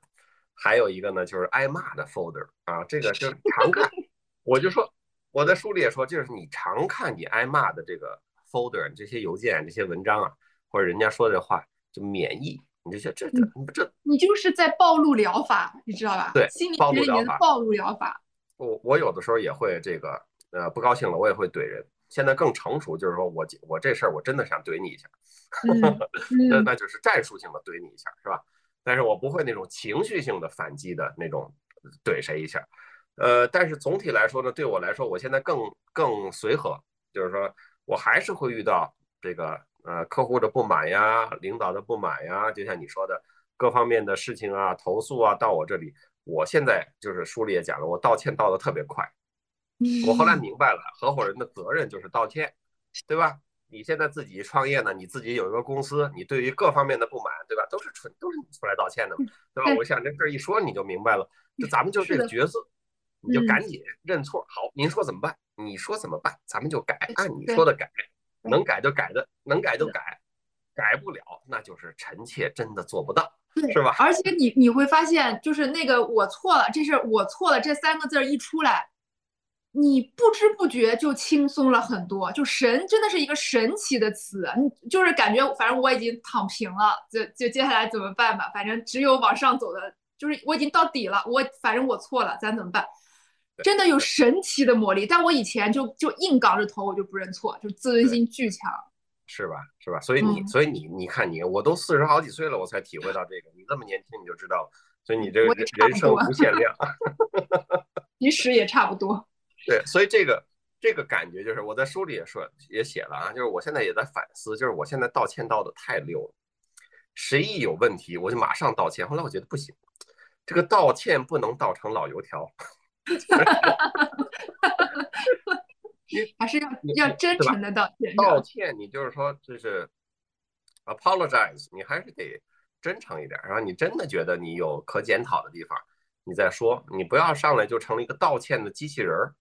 还有一个呢就是挨骂的 folder 啊，这个就是常看。我就说我在书里也说，就是你常看你挨骂的这个 folder，这些邮件、这些文章啊，或者人家说这话，就免疫。你就觉这这这，你就是在暴露疗法，你知道吧？对，心理学里面的暴露疗法。我我有的时候也会这个，呃，不高兴了，我也会怼人。现在更成熟，就是说我我这事儿我真的想怼你一下，那那就是战术性的怼你一下，是吧？但是我不会那种情绪性的反击的那种怼谁一下。呃，但是总体来说呢，对我来说，我现在更更随和，就是说我还是会遇到这个。呃，客户的不满呀，领导的不满呀，就像你说的，各方面的事情啊，投诉啊，到我这里，我现在就是书里也讲了，我道歉道的特别快。我后来明白了，合伙人的责任就是道歉，对吧？你现在自己创业呢，你自己有一个公司，你对于各方面的不满，对吧？都是纯都是你出来道歉的，对吧？我想这事儿一说你就明白了，就咱们就这个角色，你就赶紧认错。好，您说怎么办？你说怎么办？咱们就改，按你说的改。能改就改的，能改就改，改不了那就是臣妾真的做不到，是吧？而且你你会发现，就是那个我错了，这是我错了这三个字一出来，你不知不觉就轻松了很多。就神真的是一个神奇的词，你就是感觉反正我已经躺平了，就就接下来怎么办吧？反正只有往上走的，就是我已经到底了，我反正我错了，咱怎么办？真的有神奇的魔力，但我以前就就硬扛着头，我就不认错，就自尊心巨强，是吧？是吧？所以你，所以你，你看你，我都四十好几岁了，我才体会到这个。你这么年轻，你就知道，所以你这个人生无限量。其实也差不多。对，所以这个这个感觉就是我在书里也说也写了啊，就是我现在也在反思，就是我现在道歉道的太溜了，谁一有问题我就马上道歉。后来我觉得不行，这个道歉不能道成老油条。还是要要真诚的道歉。道歉，你就是说，就是 apologize，你还是得真诚一点。然后你真的觉得你有可检讨的地方，你再说。你不要上来就成了一个道歉的机器人儿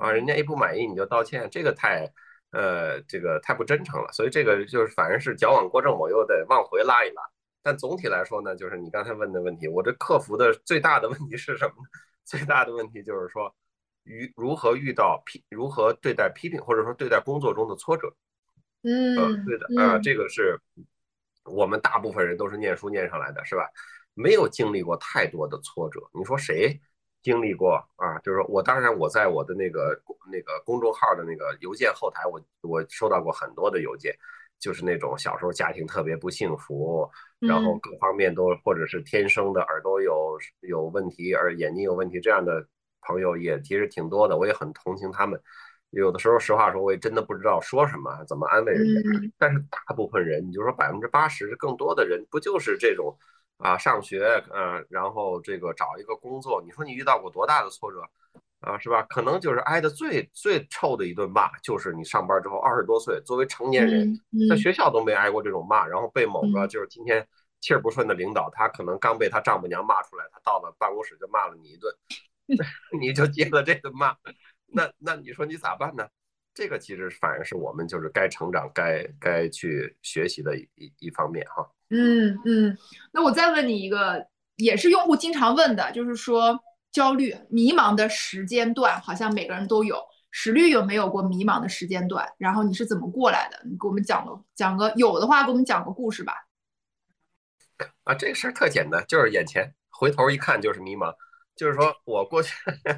啊！人家一不满意你就道歉，这个太呃，这个太不真诚了。所以这个就是反正是矫枉过正，我又得往回拉一拉。但总体来说呢，就是你刚才问的问题，我这克服的最大的问题是什么呢？最大的问题就是说，遇如何遇到批，如何对待批评，或者说对待工作中的挫折。嗯，对的啊，这个是我们大部分人都是念书念上来的，是吧？没有经历过太多的挫折。你说谁经历过啊？就是说我当然我在我的那个那个公众号的那个邮件后台，我我收到过很多的邮件。就是那种小时候家庭特别不幸福，然后各方面都或者是天生的耳朵有有问题，而眼睛有问题这样的朋友也其实挺多的，我也很同情他们。有的时候实话说，我也真的不知道说什么，怎么安慰人家。但是大部分人，你就说百分之八十更多的人，不就是这种啊，上学嗯，然后这个找一个工作，你说你遇到过多大的挫折？啊，是吧？可能就是挨的最最臭的一顿骂，就是你上班之后二十多岁，作为成年人，在学校都没挨过这种骂，然后被某个就是今天气儿不顺的领导，他可能刚被他丈母娘骂出来，他到了办公室就骂了你一顿，你就接了这顿骂，那那你说你咋办呢？这个其实反而是我们就是该成长、该该去学习的一一方面哈。嗯嗯，那我再问你一个，也是用户经常问的，就是说。焦虑、迷茫的时间段，好像每个人都有。史律有没有过迷茫的时间段？然后你是怎么过来的？你给我们讲个讲个，有的话给我们讲个故事吧。啊，这个事儿特简单，就是眼前回头一看就是迷茫。就是说我过去，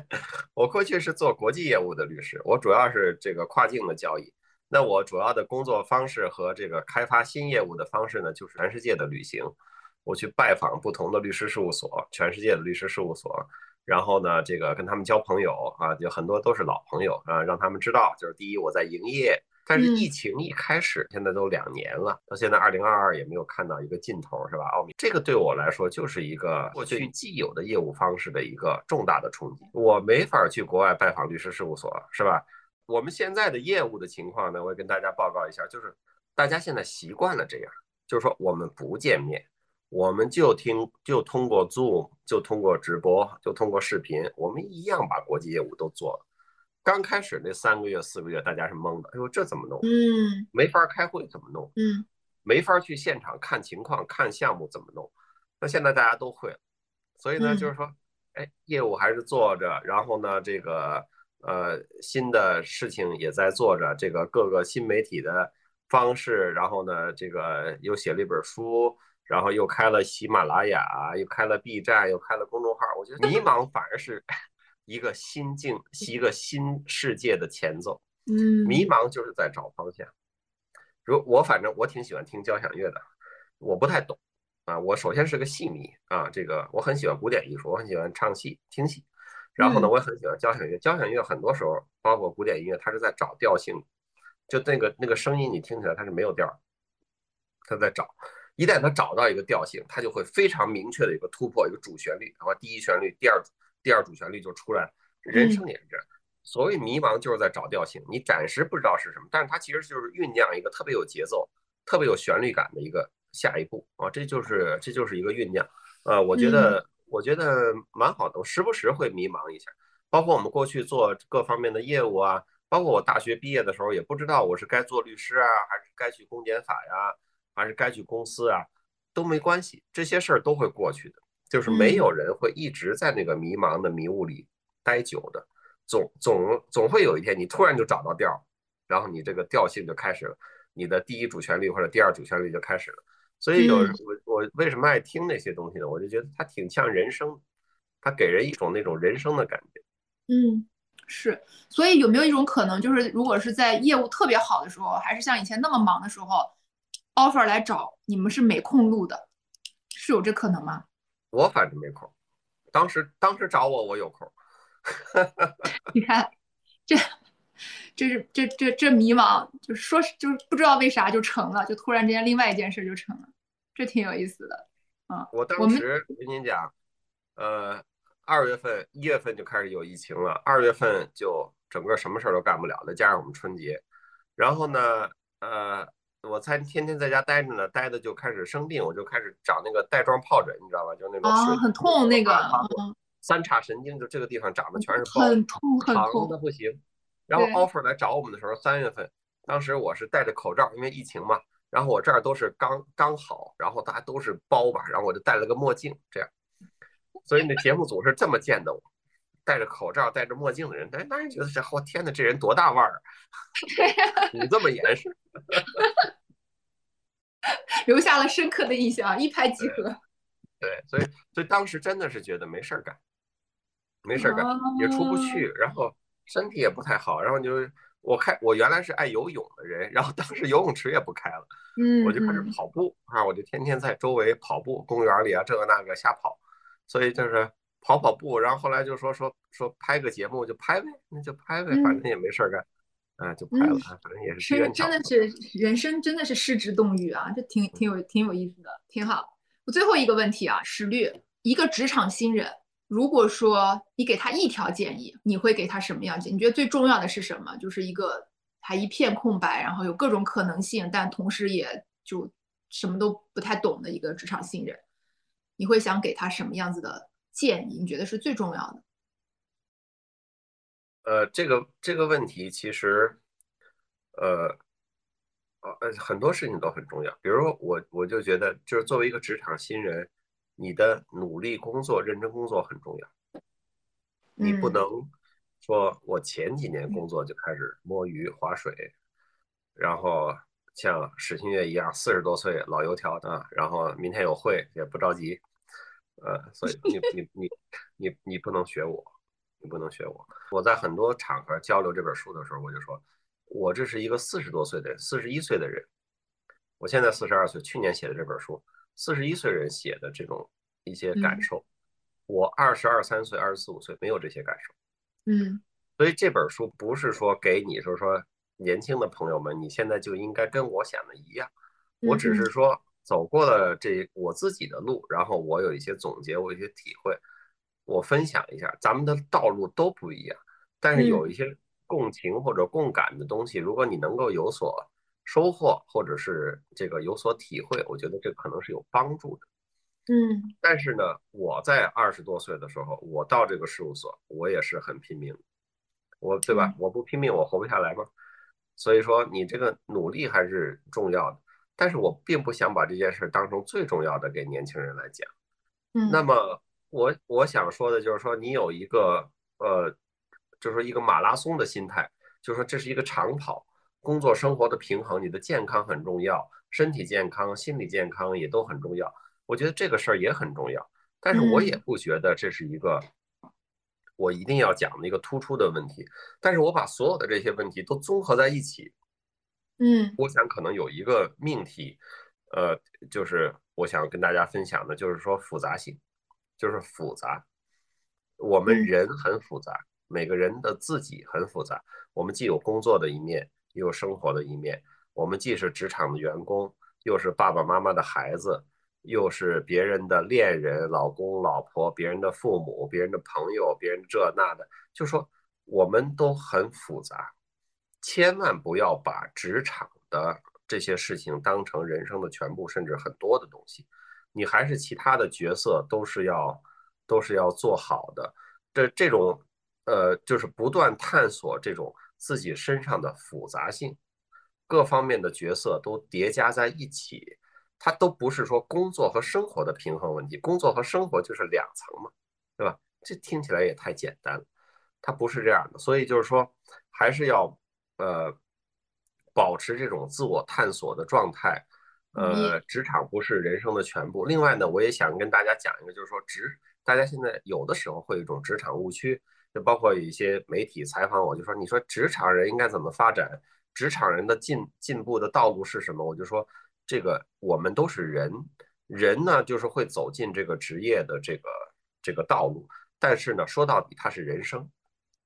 我过去是做国际业务的律师，我主要是这个跨境的交易。那我主要的工作方式和这个开发新业务的方式呢，就是全世界的旅行，我去拜访不同的律师事务所，全世界的律师事务所。然后呢，这个跟他们交朋友啊，就很多都是老朋友啊，让他们知道，就是第一我在营业但是疫情一开始，现在都两年了，到现在二零二二也没有看到一个尽头，是吧？奥米，这个对我来说就是一个过去既有的业务方式的一个重大的冲击。我没法去国外拜访律师事务所，是吧？我们现在的业务的情况呢，我也跟大家报告一下，就是大家现在习惯了这样，就是说我们不见面，我们就听就通过 Zoom，就通过直播，就通过视频，我们一样把国际业务都做了。刚开始那三个月四个月，大家是懵的，哎呦，这怎么弄？嗯，没法开会怎么弄？嗯，没法去现场看情况、看项目怎么弄？那现在大家都会了，所以呢，就是说，哎，业务还是做着，然后呢，这个呃新的事情也在做着，这个各个新媒体的方式，然后呢，这个又写了一本书，然后又开了喜马拉雅，又开了 B 站，又开了公众号。我觉得迷茫反而是。一个心境，一个新世界的前奏。嗯，迷茫就是在找方向。如我反正我挺喜欢听交响乐的，我不太懂啊。我首先是个戏迷啊，这个我很喜欢古典艺术，我很喜欢唱戏听戏。然后呢，我也很喜欢交响乐。交响乐很多时候，包括古典音乐，它是在找调性，就那个那个声音你听起来它是没有调，它在找。一旦它找到一个调性，它就会非常明确的一个突破，一个主旋律，然后第一旋律，第二。第二主旋律就出来了，人生也是这样。所谓迷茫，就是在找调性，你暂时不知道是什么，但是它其实就是酝酿一个特别有节奏、特别有旋律感的一个下一步啊，这就是这就是一个酝酿。呃，我觉得我觉得蛮好的，我时不时会迷茫一下。包括我们过去做各方面的业务啊，包括我大学毕业的时候也不知道我是该做律师啊，还是该去公检法呀，还是该去公司啊，都没关系，这些事儿都会过去的。就是没有人会一直在那个迷茫的迷雾里待久的，总总总会有一天你突然就找到调，然后你这个调性就开始了，你的第一主旋律或者第二主旋律就开始了。所以有我我为什么爱听那些东西呢？我就觉得它挺像人生，它给人一种那种人生的感觉。嗯，是。所以有没有一种可能，就是如果是在业务特别好的时候，还是像以前那么忙的时候，offer 来找你们是没空录的，是有这可能吗？我反正没空，当时当时找我，我有空。你看，这这是这这这迷茫，就是说就是不知道为啥就成了，就突然之间另外一件事就成了，这挺有意思的。嗯，我当时跟您讲，呃，二月份一月份就开始有疫情了，二月份就整个什么事儿都干不了，再加上我们春节，然后呢，呃。我才天天在家待着呢，待的就开始生病，我就开始长那个带状疱疹，你知道吧？就那种啊很痛那个，三叉神经就这个地方长的全是包，很痛很痛的不行。然后 offer 来找我们的时候，三月份，当时我是戴着口罩，因为疫情嘛。然后我这儿都是刚刚好，然后大家都是包吧，然后我就戴了个墨镜，这样。所以那节目组是这么见的我。戴着口罩、戴着墨镜的人，但当然觉得这我天哪，这人多大腕儿啊！你这么严实，留下了深刻的印象，一拍即合。对，所以所以当时真的是觉得没事儿干，没事儿干，也出不去，然后身体也不太好，然后就我开我原来是爱游泳的人，然后当时游泳池也不开了，嗯，我就开始跑步啊，我就天天在周围跑步，公园里啊这个那个瞎跑，所以就是。跑跑步，然后后来就说说说拍个节目就拍呗，那就拍呗，反正也没事儿干，啊就拍了，反正也是机真的是人生真的是失之动语啊，这挺挺有挺有意思的，挺好。我最后一个问题啊，史律，一个职场新人，如果说你给他一条建议，你会给他什么样建议？你觉得最重要的是什么？就是一个他一片空白，然后有各种可能性，但同时也就什么都不太懂的一个职场新人，你会想给他什么样子的？建议你觉得是最重要的？呃，这个这个问题其实，呃，呃，很多事情都很重要。比如说，我我就觉得，就是作为一个职场新人，你的努力工作、认真工作很重要。你不能说我前几年工作就开始摸鱼划水，然后像史新月一样四十多岁老油条啊，然后明天有会也不着急。呃，所以你 你你你你不能学我，你不能学我。我在很多场合交流这本书的时候，我就说，我这是一个四十多岁的四十一岁的人，我现在四十二岁，去年写的这本书，四十一岁人写的这种一些感受，我二十二三岁、二十四五岁没有这些感受。嗯，所以这本书不是说给你，就是说年轻的朋友们，你现在就应该跟我想的一样。我只是说走过了这我自己的路，然后我有一些总结，我有一些体会，我分享一下。咱们的道路都不一样，但是有一些共情或者共感的东西，如果你能够有所收获，或者是这个有所体会，我觉得这可能是有帮助的。嗯，但是呢，我在二十多岁的时候，我到这个事务所，我也是很拼命，我对吧？我不拼命，我活不下来吗？所以说，你这个努力还是重要的。但是我并不想把这件事当成最重要的给年轻人来讲。嗯，那么我我想说的就是说，你有一个呃，就是说一个马拉松的心态，就是说这是一个长跑，工作生活的平衡，你的健康很重要，身体健康、心理健康也都很重要。我觉得这个事儿也很重要，但是我也不觉得这是一个我一定要讲的一个突出的问题。但是我把所有的这些问题都综合在一起，嗯，我想可能有一个命题，呃，就是我想跟大家分享的，就是说复杂性，就是复杂。我们人很复杂，每个人的自己很复杂。我们既有工作的一面，也有生活的一面。我们既是职场的员工，又是爸爸妈妈的孩子。又是别人的恋人、老公、老婆，别人的父母、别人的朋友、别人这那的，就说我们都很复杂，千万不要把职场的这些事情当成人生的全部，甚至很多的东西。你还是其他的角色都是要都是要做好的。这这种呃，就是不断探索这种自己身上的复杂性，各方面的角色都叠加在一起。它都不是说工作和生活的平衡问题，工作和生活就是两层嘛，对吧？这听起来也太简单了，它不是这样的。所以就是说，还是要呃保持这种自我探索的状态。呃，职场不是人生的全部。另外呢，我也想跟大家讲一个，就是说职，大家现在有的时候会有一种职场误区，就包括有一些媒体采访我，就说你说职场人应该怎么发展？职场人的进进步的道路是什么？我就说。这个我们都是人，人呢就是会走进这个职业的这个这个道路，但是呢，说到底它是人生，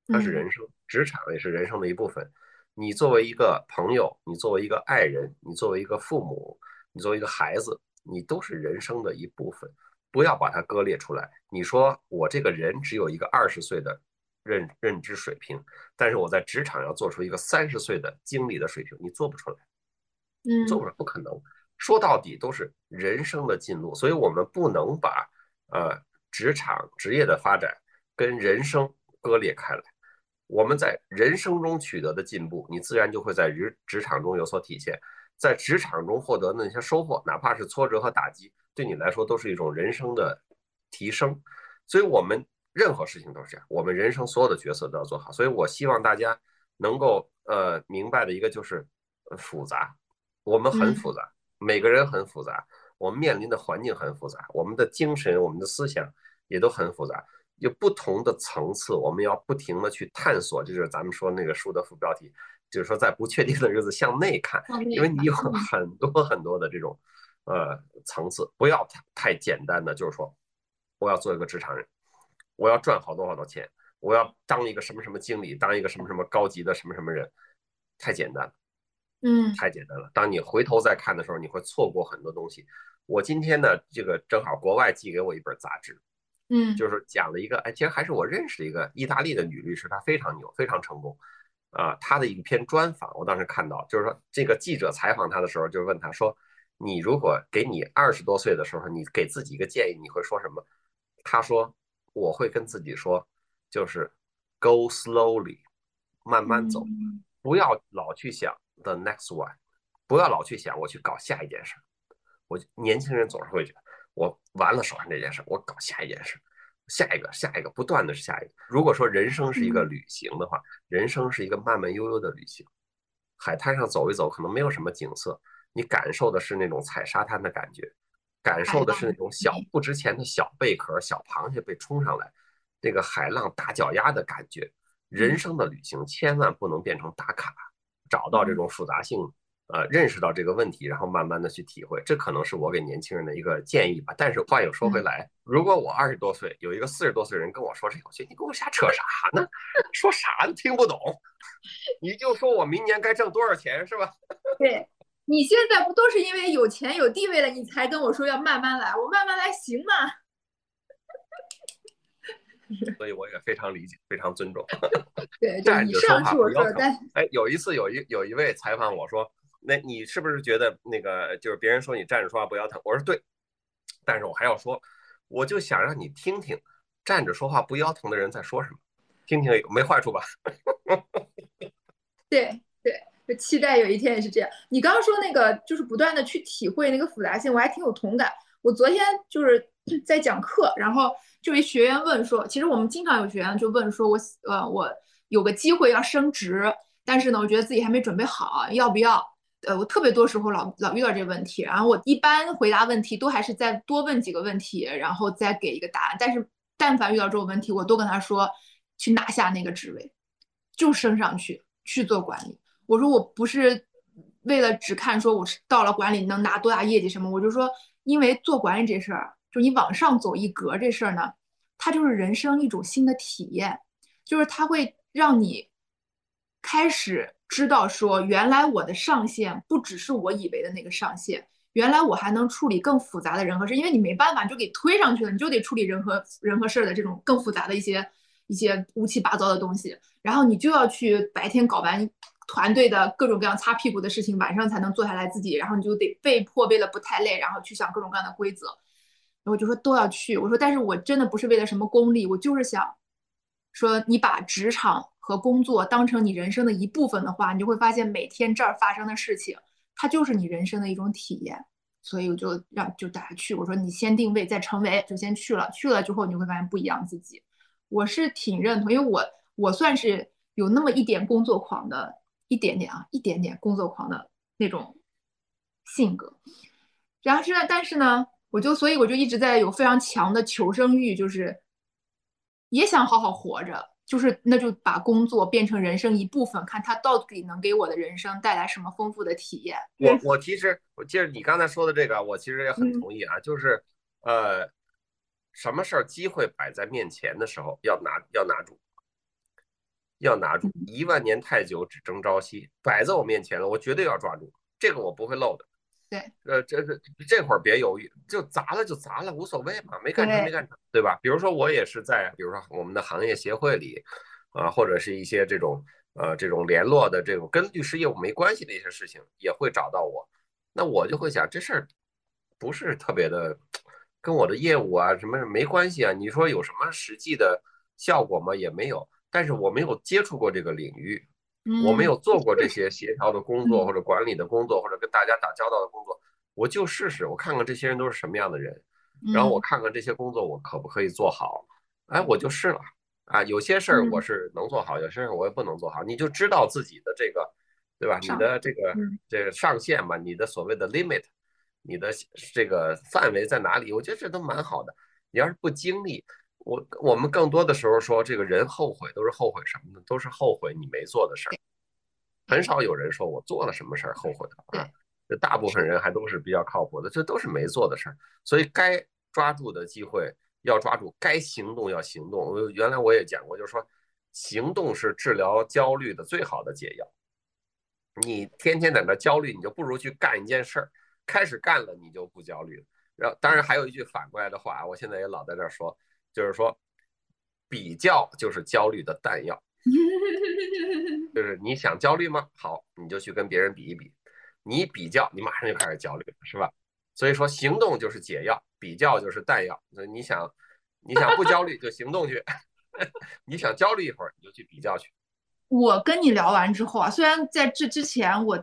它是人生，职场也是人生的一部分。你作为一个朋友，你作为一个爱人，你作为一个父母，你作为一个孩子，你都是人生的一部分，不要把它割裂出来。你说我这个人只有一个二十岁的认认知水平，但是我在职场要做出一个三十岁的经理的水平，你做不出来。嗯做不出来，不可能。说到底都是人生的进路，所以我们不能把呃职场职业的发展跟人生割裂开来。我们在人生中取得的进步，你自然就会在职职场中有所体现。在职场中获得的那些收获，哪怕是挫折和打击，对你来说都是一种人生的提升。所以，我们任何事情都是这样，我们人生所有的角色都要做好。所以我希望大家能够呃明白的一个就是复杂。我们很复杂，每个人很复杂，我们面临的环境很复杂，我们的精神、我们的思想也都很复杂，有不同的层次，我们要不停的去探索。就是咱们说那个书的副标题，就是说在不确定的日子向内看，因为你有很多很多的这种呃层次，不要太太简单的，就是说我要做一个职场人，我要赚好多好多钱，我要当一个什么什么经理，当一个什么什么高级的什么什么人，太简单了。嗯，太简单了。当你回头再看的时候，你会错过很多东西。我今天呢，这个正好国外寄给我一本杂志，嗯，就是讲了一个，哎，其实还是我认识的一个意大利的女律师，她非常牛，非常成功。啊，她的一篇专访，我当时看到，就是说这个记者采访她的时候，就问她说：“你如果给你二十多岁的时候，你给自己一个建议，你会说什么？”她说：“我会跟自己说，就是 go slowly，慢慢走，不要老去想。” The next one，不要老去想我去搞下一件事。我年轻人总是会觉得我完了手上这件事，我搞下一件事，下一个，下一个，不断的是下一个。如果说人生是一个旅行的话，人生是一个慢慢悠悠的旅行。海滩上走一走，可能没有什么景色，你感受的是那种踩沙滩的感觉，感受的是那种小不值钱的小贝壳、小螃蟹被冲上来，那个海浪打脚丫的感觉。人生的旅行千万不能变成打卡。找到这种复杂性，呃，认识到这个问题，然后慢慢的去体会，这可能是我给年轻人的一个建议吧。但是话又说回来，如果我二十多岁有一个四十多岁人跟我说这个，我觉得你跟我瞎扯啥呢？说啥都听不懂。你就说我明年该挣多少钱是吧？对你现在不都是因为有钱有地位了，你才跟我说要慢慢来？我慢慢来行吗？所以我也非常理解，非常尊重。对，站着说话不腰疼。但哎，有一次有一有一位采访我说。那你是不是觉得那个就是别人说你站着说话不腰疼？我说对，但是我还要说，我就想让你听听站着说话不腰疼的人在说什么，听听没坏处吧？对对，就期待有一天也是这样。你刚刚说那个就是不断的去体会那个复杂性，我还挺有同感。我昨天就是 在讲课，然后就一学员问说，其实我们经常有学员就问说，我呃我有个机会要升职，但是呢，我觉得自己还没准备好，要不要？呃，我特别多时候老老遇到这个问题，然后我一般回答问题都还是再多问几个问题，然后再给一个答案。但是但凡遇到这种问题，我都跟他说去拿下那个职位，就升上去去做管理。我说我不是为了只看说我是到了管理能拿多大业绩什么，我就说因为做管理这事儿，就你往上走一格这事儿呢，它就是人生一种新的体验，就是它会让你开始。知道说，原来我的上限不只是我以为的那个上限，原来我还能处理更复杂的人和事，因为你没办法，你就给推上去了，你就得处理人和人和事儿的这种更复杂的一些一些乌七八糟的东西，然后你就要去白天搞完团队的各种各样擦屁股的事情，晚上才能坐下来自己，然后你就得被迫为了不太累，然后去想各种各样的规则，然后就说都要去，我说但是我真的不是为了什么功利，我就是想说你把职场。和工作当成你人生的一部分的话，你就会发现每天这儿发生的事情，它就是你人生的一种体验。所以我就让就大家去，我说你先定位再成为，就先去了。去了之后你会发现不一样自己。我是挺认同，因为我我算是有那么一点工作狂的，一点点啊，一点点工作狂的那种性格。然后是但是呢，我就所以我就一直在有非常强的求生欲，就是也想好好活着。就是，那就把工作变成人生一部分，看它到底能给我的人生带来什么丰富的体验。我我其实我接着你刚才说的这个，我其实也很同意啊。就是，呃，什么事儿机会摆在面前的时候，要拿要拿住，要拿住。一万年太久，只争朝夕，摆在我面前了，我绝对要抓住，这个我不会漏的。对，呃，这这这会儿别犹豫，就砸了就砸了，无所谓嘛，没干成没干成，对吧？比如说我也是在，比如说我们的行业协会里，啊，或者是一些这种呃这种联络的这种跟律师业务没关系的一些事情，也会找到我，那我就会想这事儿不是特别的，跟我的业务啊什么没关系啊，你说有什么实际的效果吗？也没有，但是我没有接触过这个领域。我没有做过这些协调的工作，或者管理的工作，或者跟大家打交道的工作，我就试试，我看看这些人都是什么样的人，然后我看看这些工作我可不可以做好，哎，我就试了啊。有些事儿我是能做好，有些事儿我也不能做好，你就知道自己的这个，对吧？你的这个这个上限嘛，你的所谓的 limit，你的这个范围在哪里？我觉得这都蛮好的。你要是不经历。我我们更多的时候说，这个人后悔都是后悔什么呢？都是后悔你没做的事儿，很少有人说我做了什么事儿后悔的啊。这大部分人还都是比较靠谱的，这都是没做的事儿。所以该抓住的机会要抓住，该行动要行动。原来我也讲过，就是说行动是治疗焦虑的最好的解药。你天天在那焦虑，你就不如去干一件事儿，开始干了你就不焦虑了。然后当然还有一句反过来的话，我现在也老在这说。就是说，比较就是焦虑的弹药。就是你想焦虑吗？好，你就去跟别人比一比。你比较，你马上就开始焦虑了，是吧？所以说，行动就是解药，比较就是弹药。所以你想，你想不焦虑就行动去。你想焦虑一会儿，你就去比较去。我跟你聊完之后啊，虽然在这之前我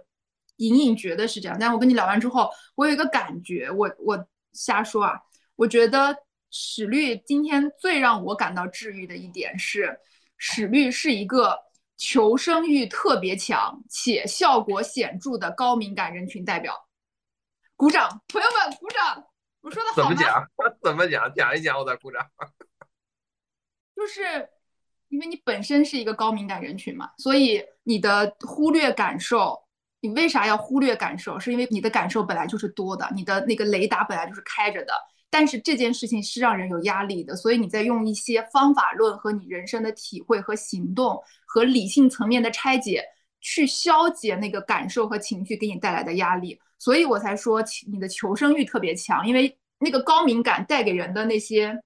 隐隐觉得是这样，但我跟你聊完之后，我有一个感觉，我我瞎说啊，我觉得。史律今天最让我感到治愈的一点是，史律是一个求生欲特别强且效果显著的高敏感人群代表。鼓掌，朋友们，鼓掌！我说的好吗？怎么讲？怎么讲？讲一讲，我再鼓掌。就是因为你本身是一个高敏感人群嘛，所以你的忽略感受，你为啥要忽略感受？是因为你的感受本来就是多的，你的那个雷达本来就是开着的。但是这件事情是让人有压力的，所以你在用一些方法论和你人生的体会和行动和理性层面的拆解，去消解那个感受和情绪给你带来的压力。所以我才说你的求生欲特别强，因为那个高敏感带给人的那些，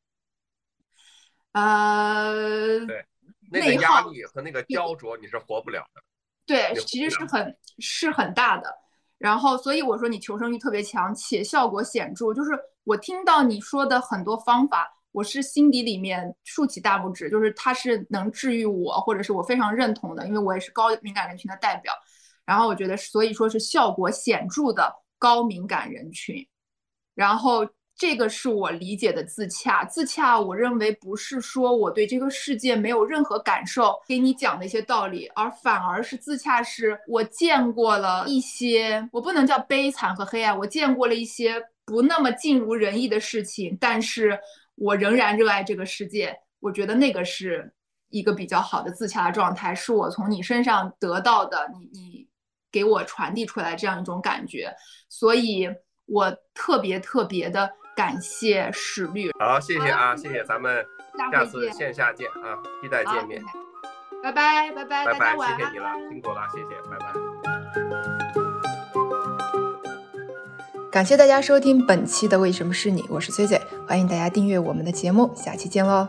呃，对，那个压力和那个焦灼你是活不了的。对，其实是很是很大的。然后，所以我说你求生欲特别强，且效果显著。就是我听到你说的很多方法，我是心底里面竖起大拇指，就是它是能治愈我，或者是我非常认同的，因为我也是高敏感人群的代表。然后我觉得，所以说是效果显著的高敏感人群。然后。这个是我理解的自洽。自洽，我认为不是说我对这个世界没有任何感受，给你讲的一些道理，而反而是自洽，是我见过了一些，我不能叫悲惨和黑暗，我见过了一些不那么尽如人意的事情，但是我仍然热爱这个世界。我觉得那个是一个比较好的自洽的状态，是我从你身上得到的，你你给我传递出来这样一种感觉，所以我特别特别的。感谢史律，好，谢谢啊，谢谢，咱们下次线下见啊，期待见面，拜拜拜拜拜拜，谢谢你了，辛苦了，谢谢，拜拜。感谢大家收听本期的为什么是你，我是崔崔，欢迎大家订阅我们的节目，下期见喽。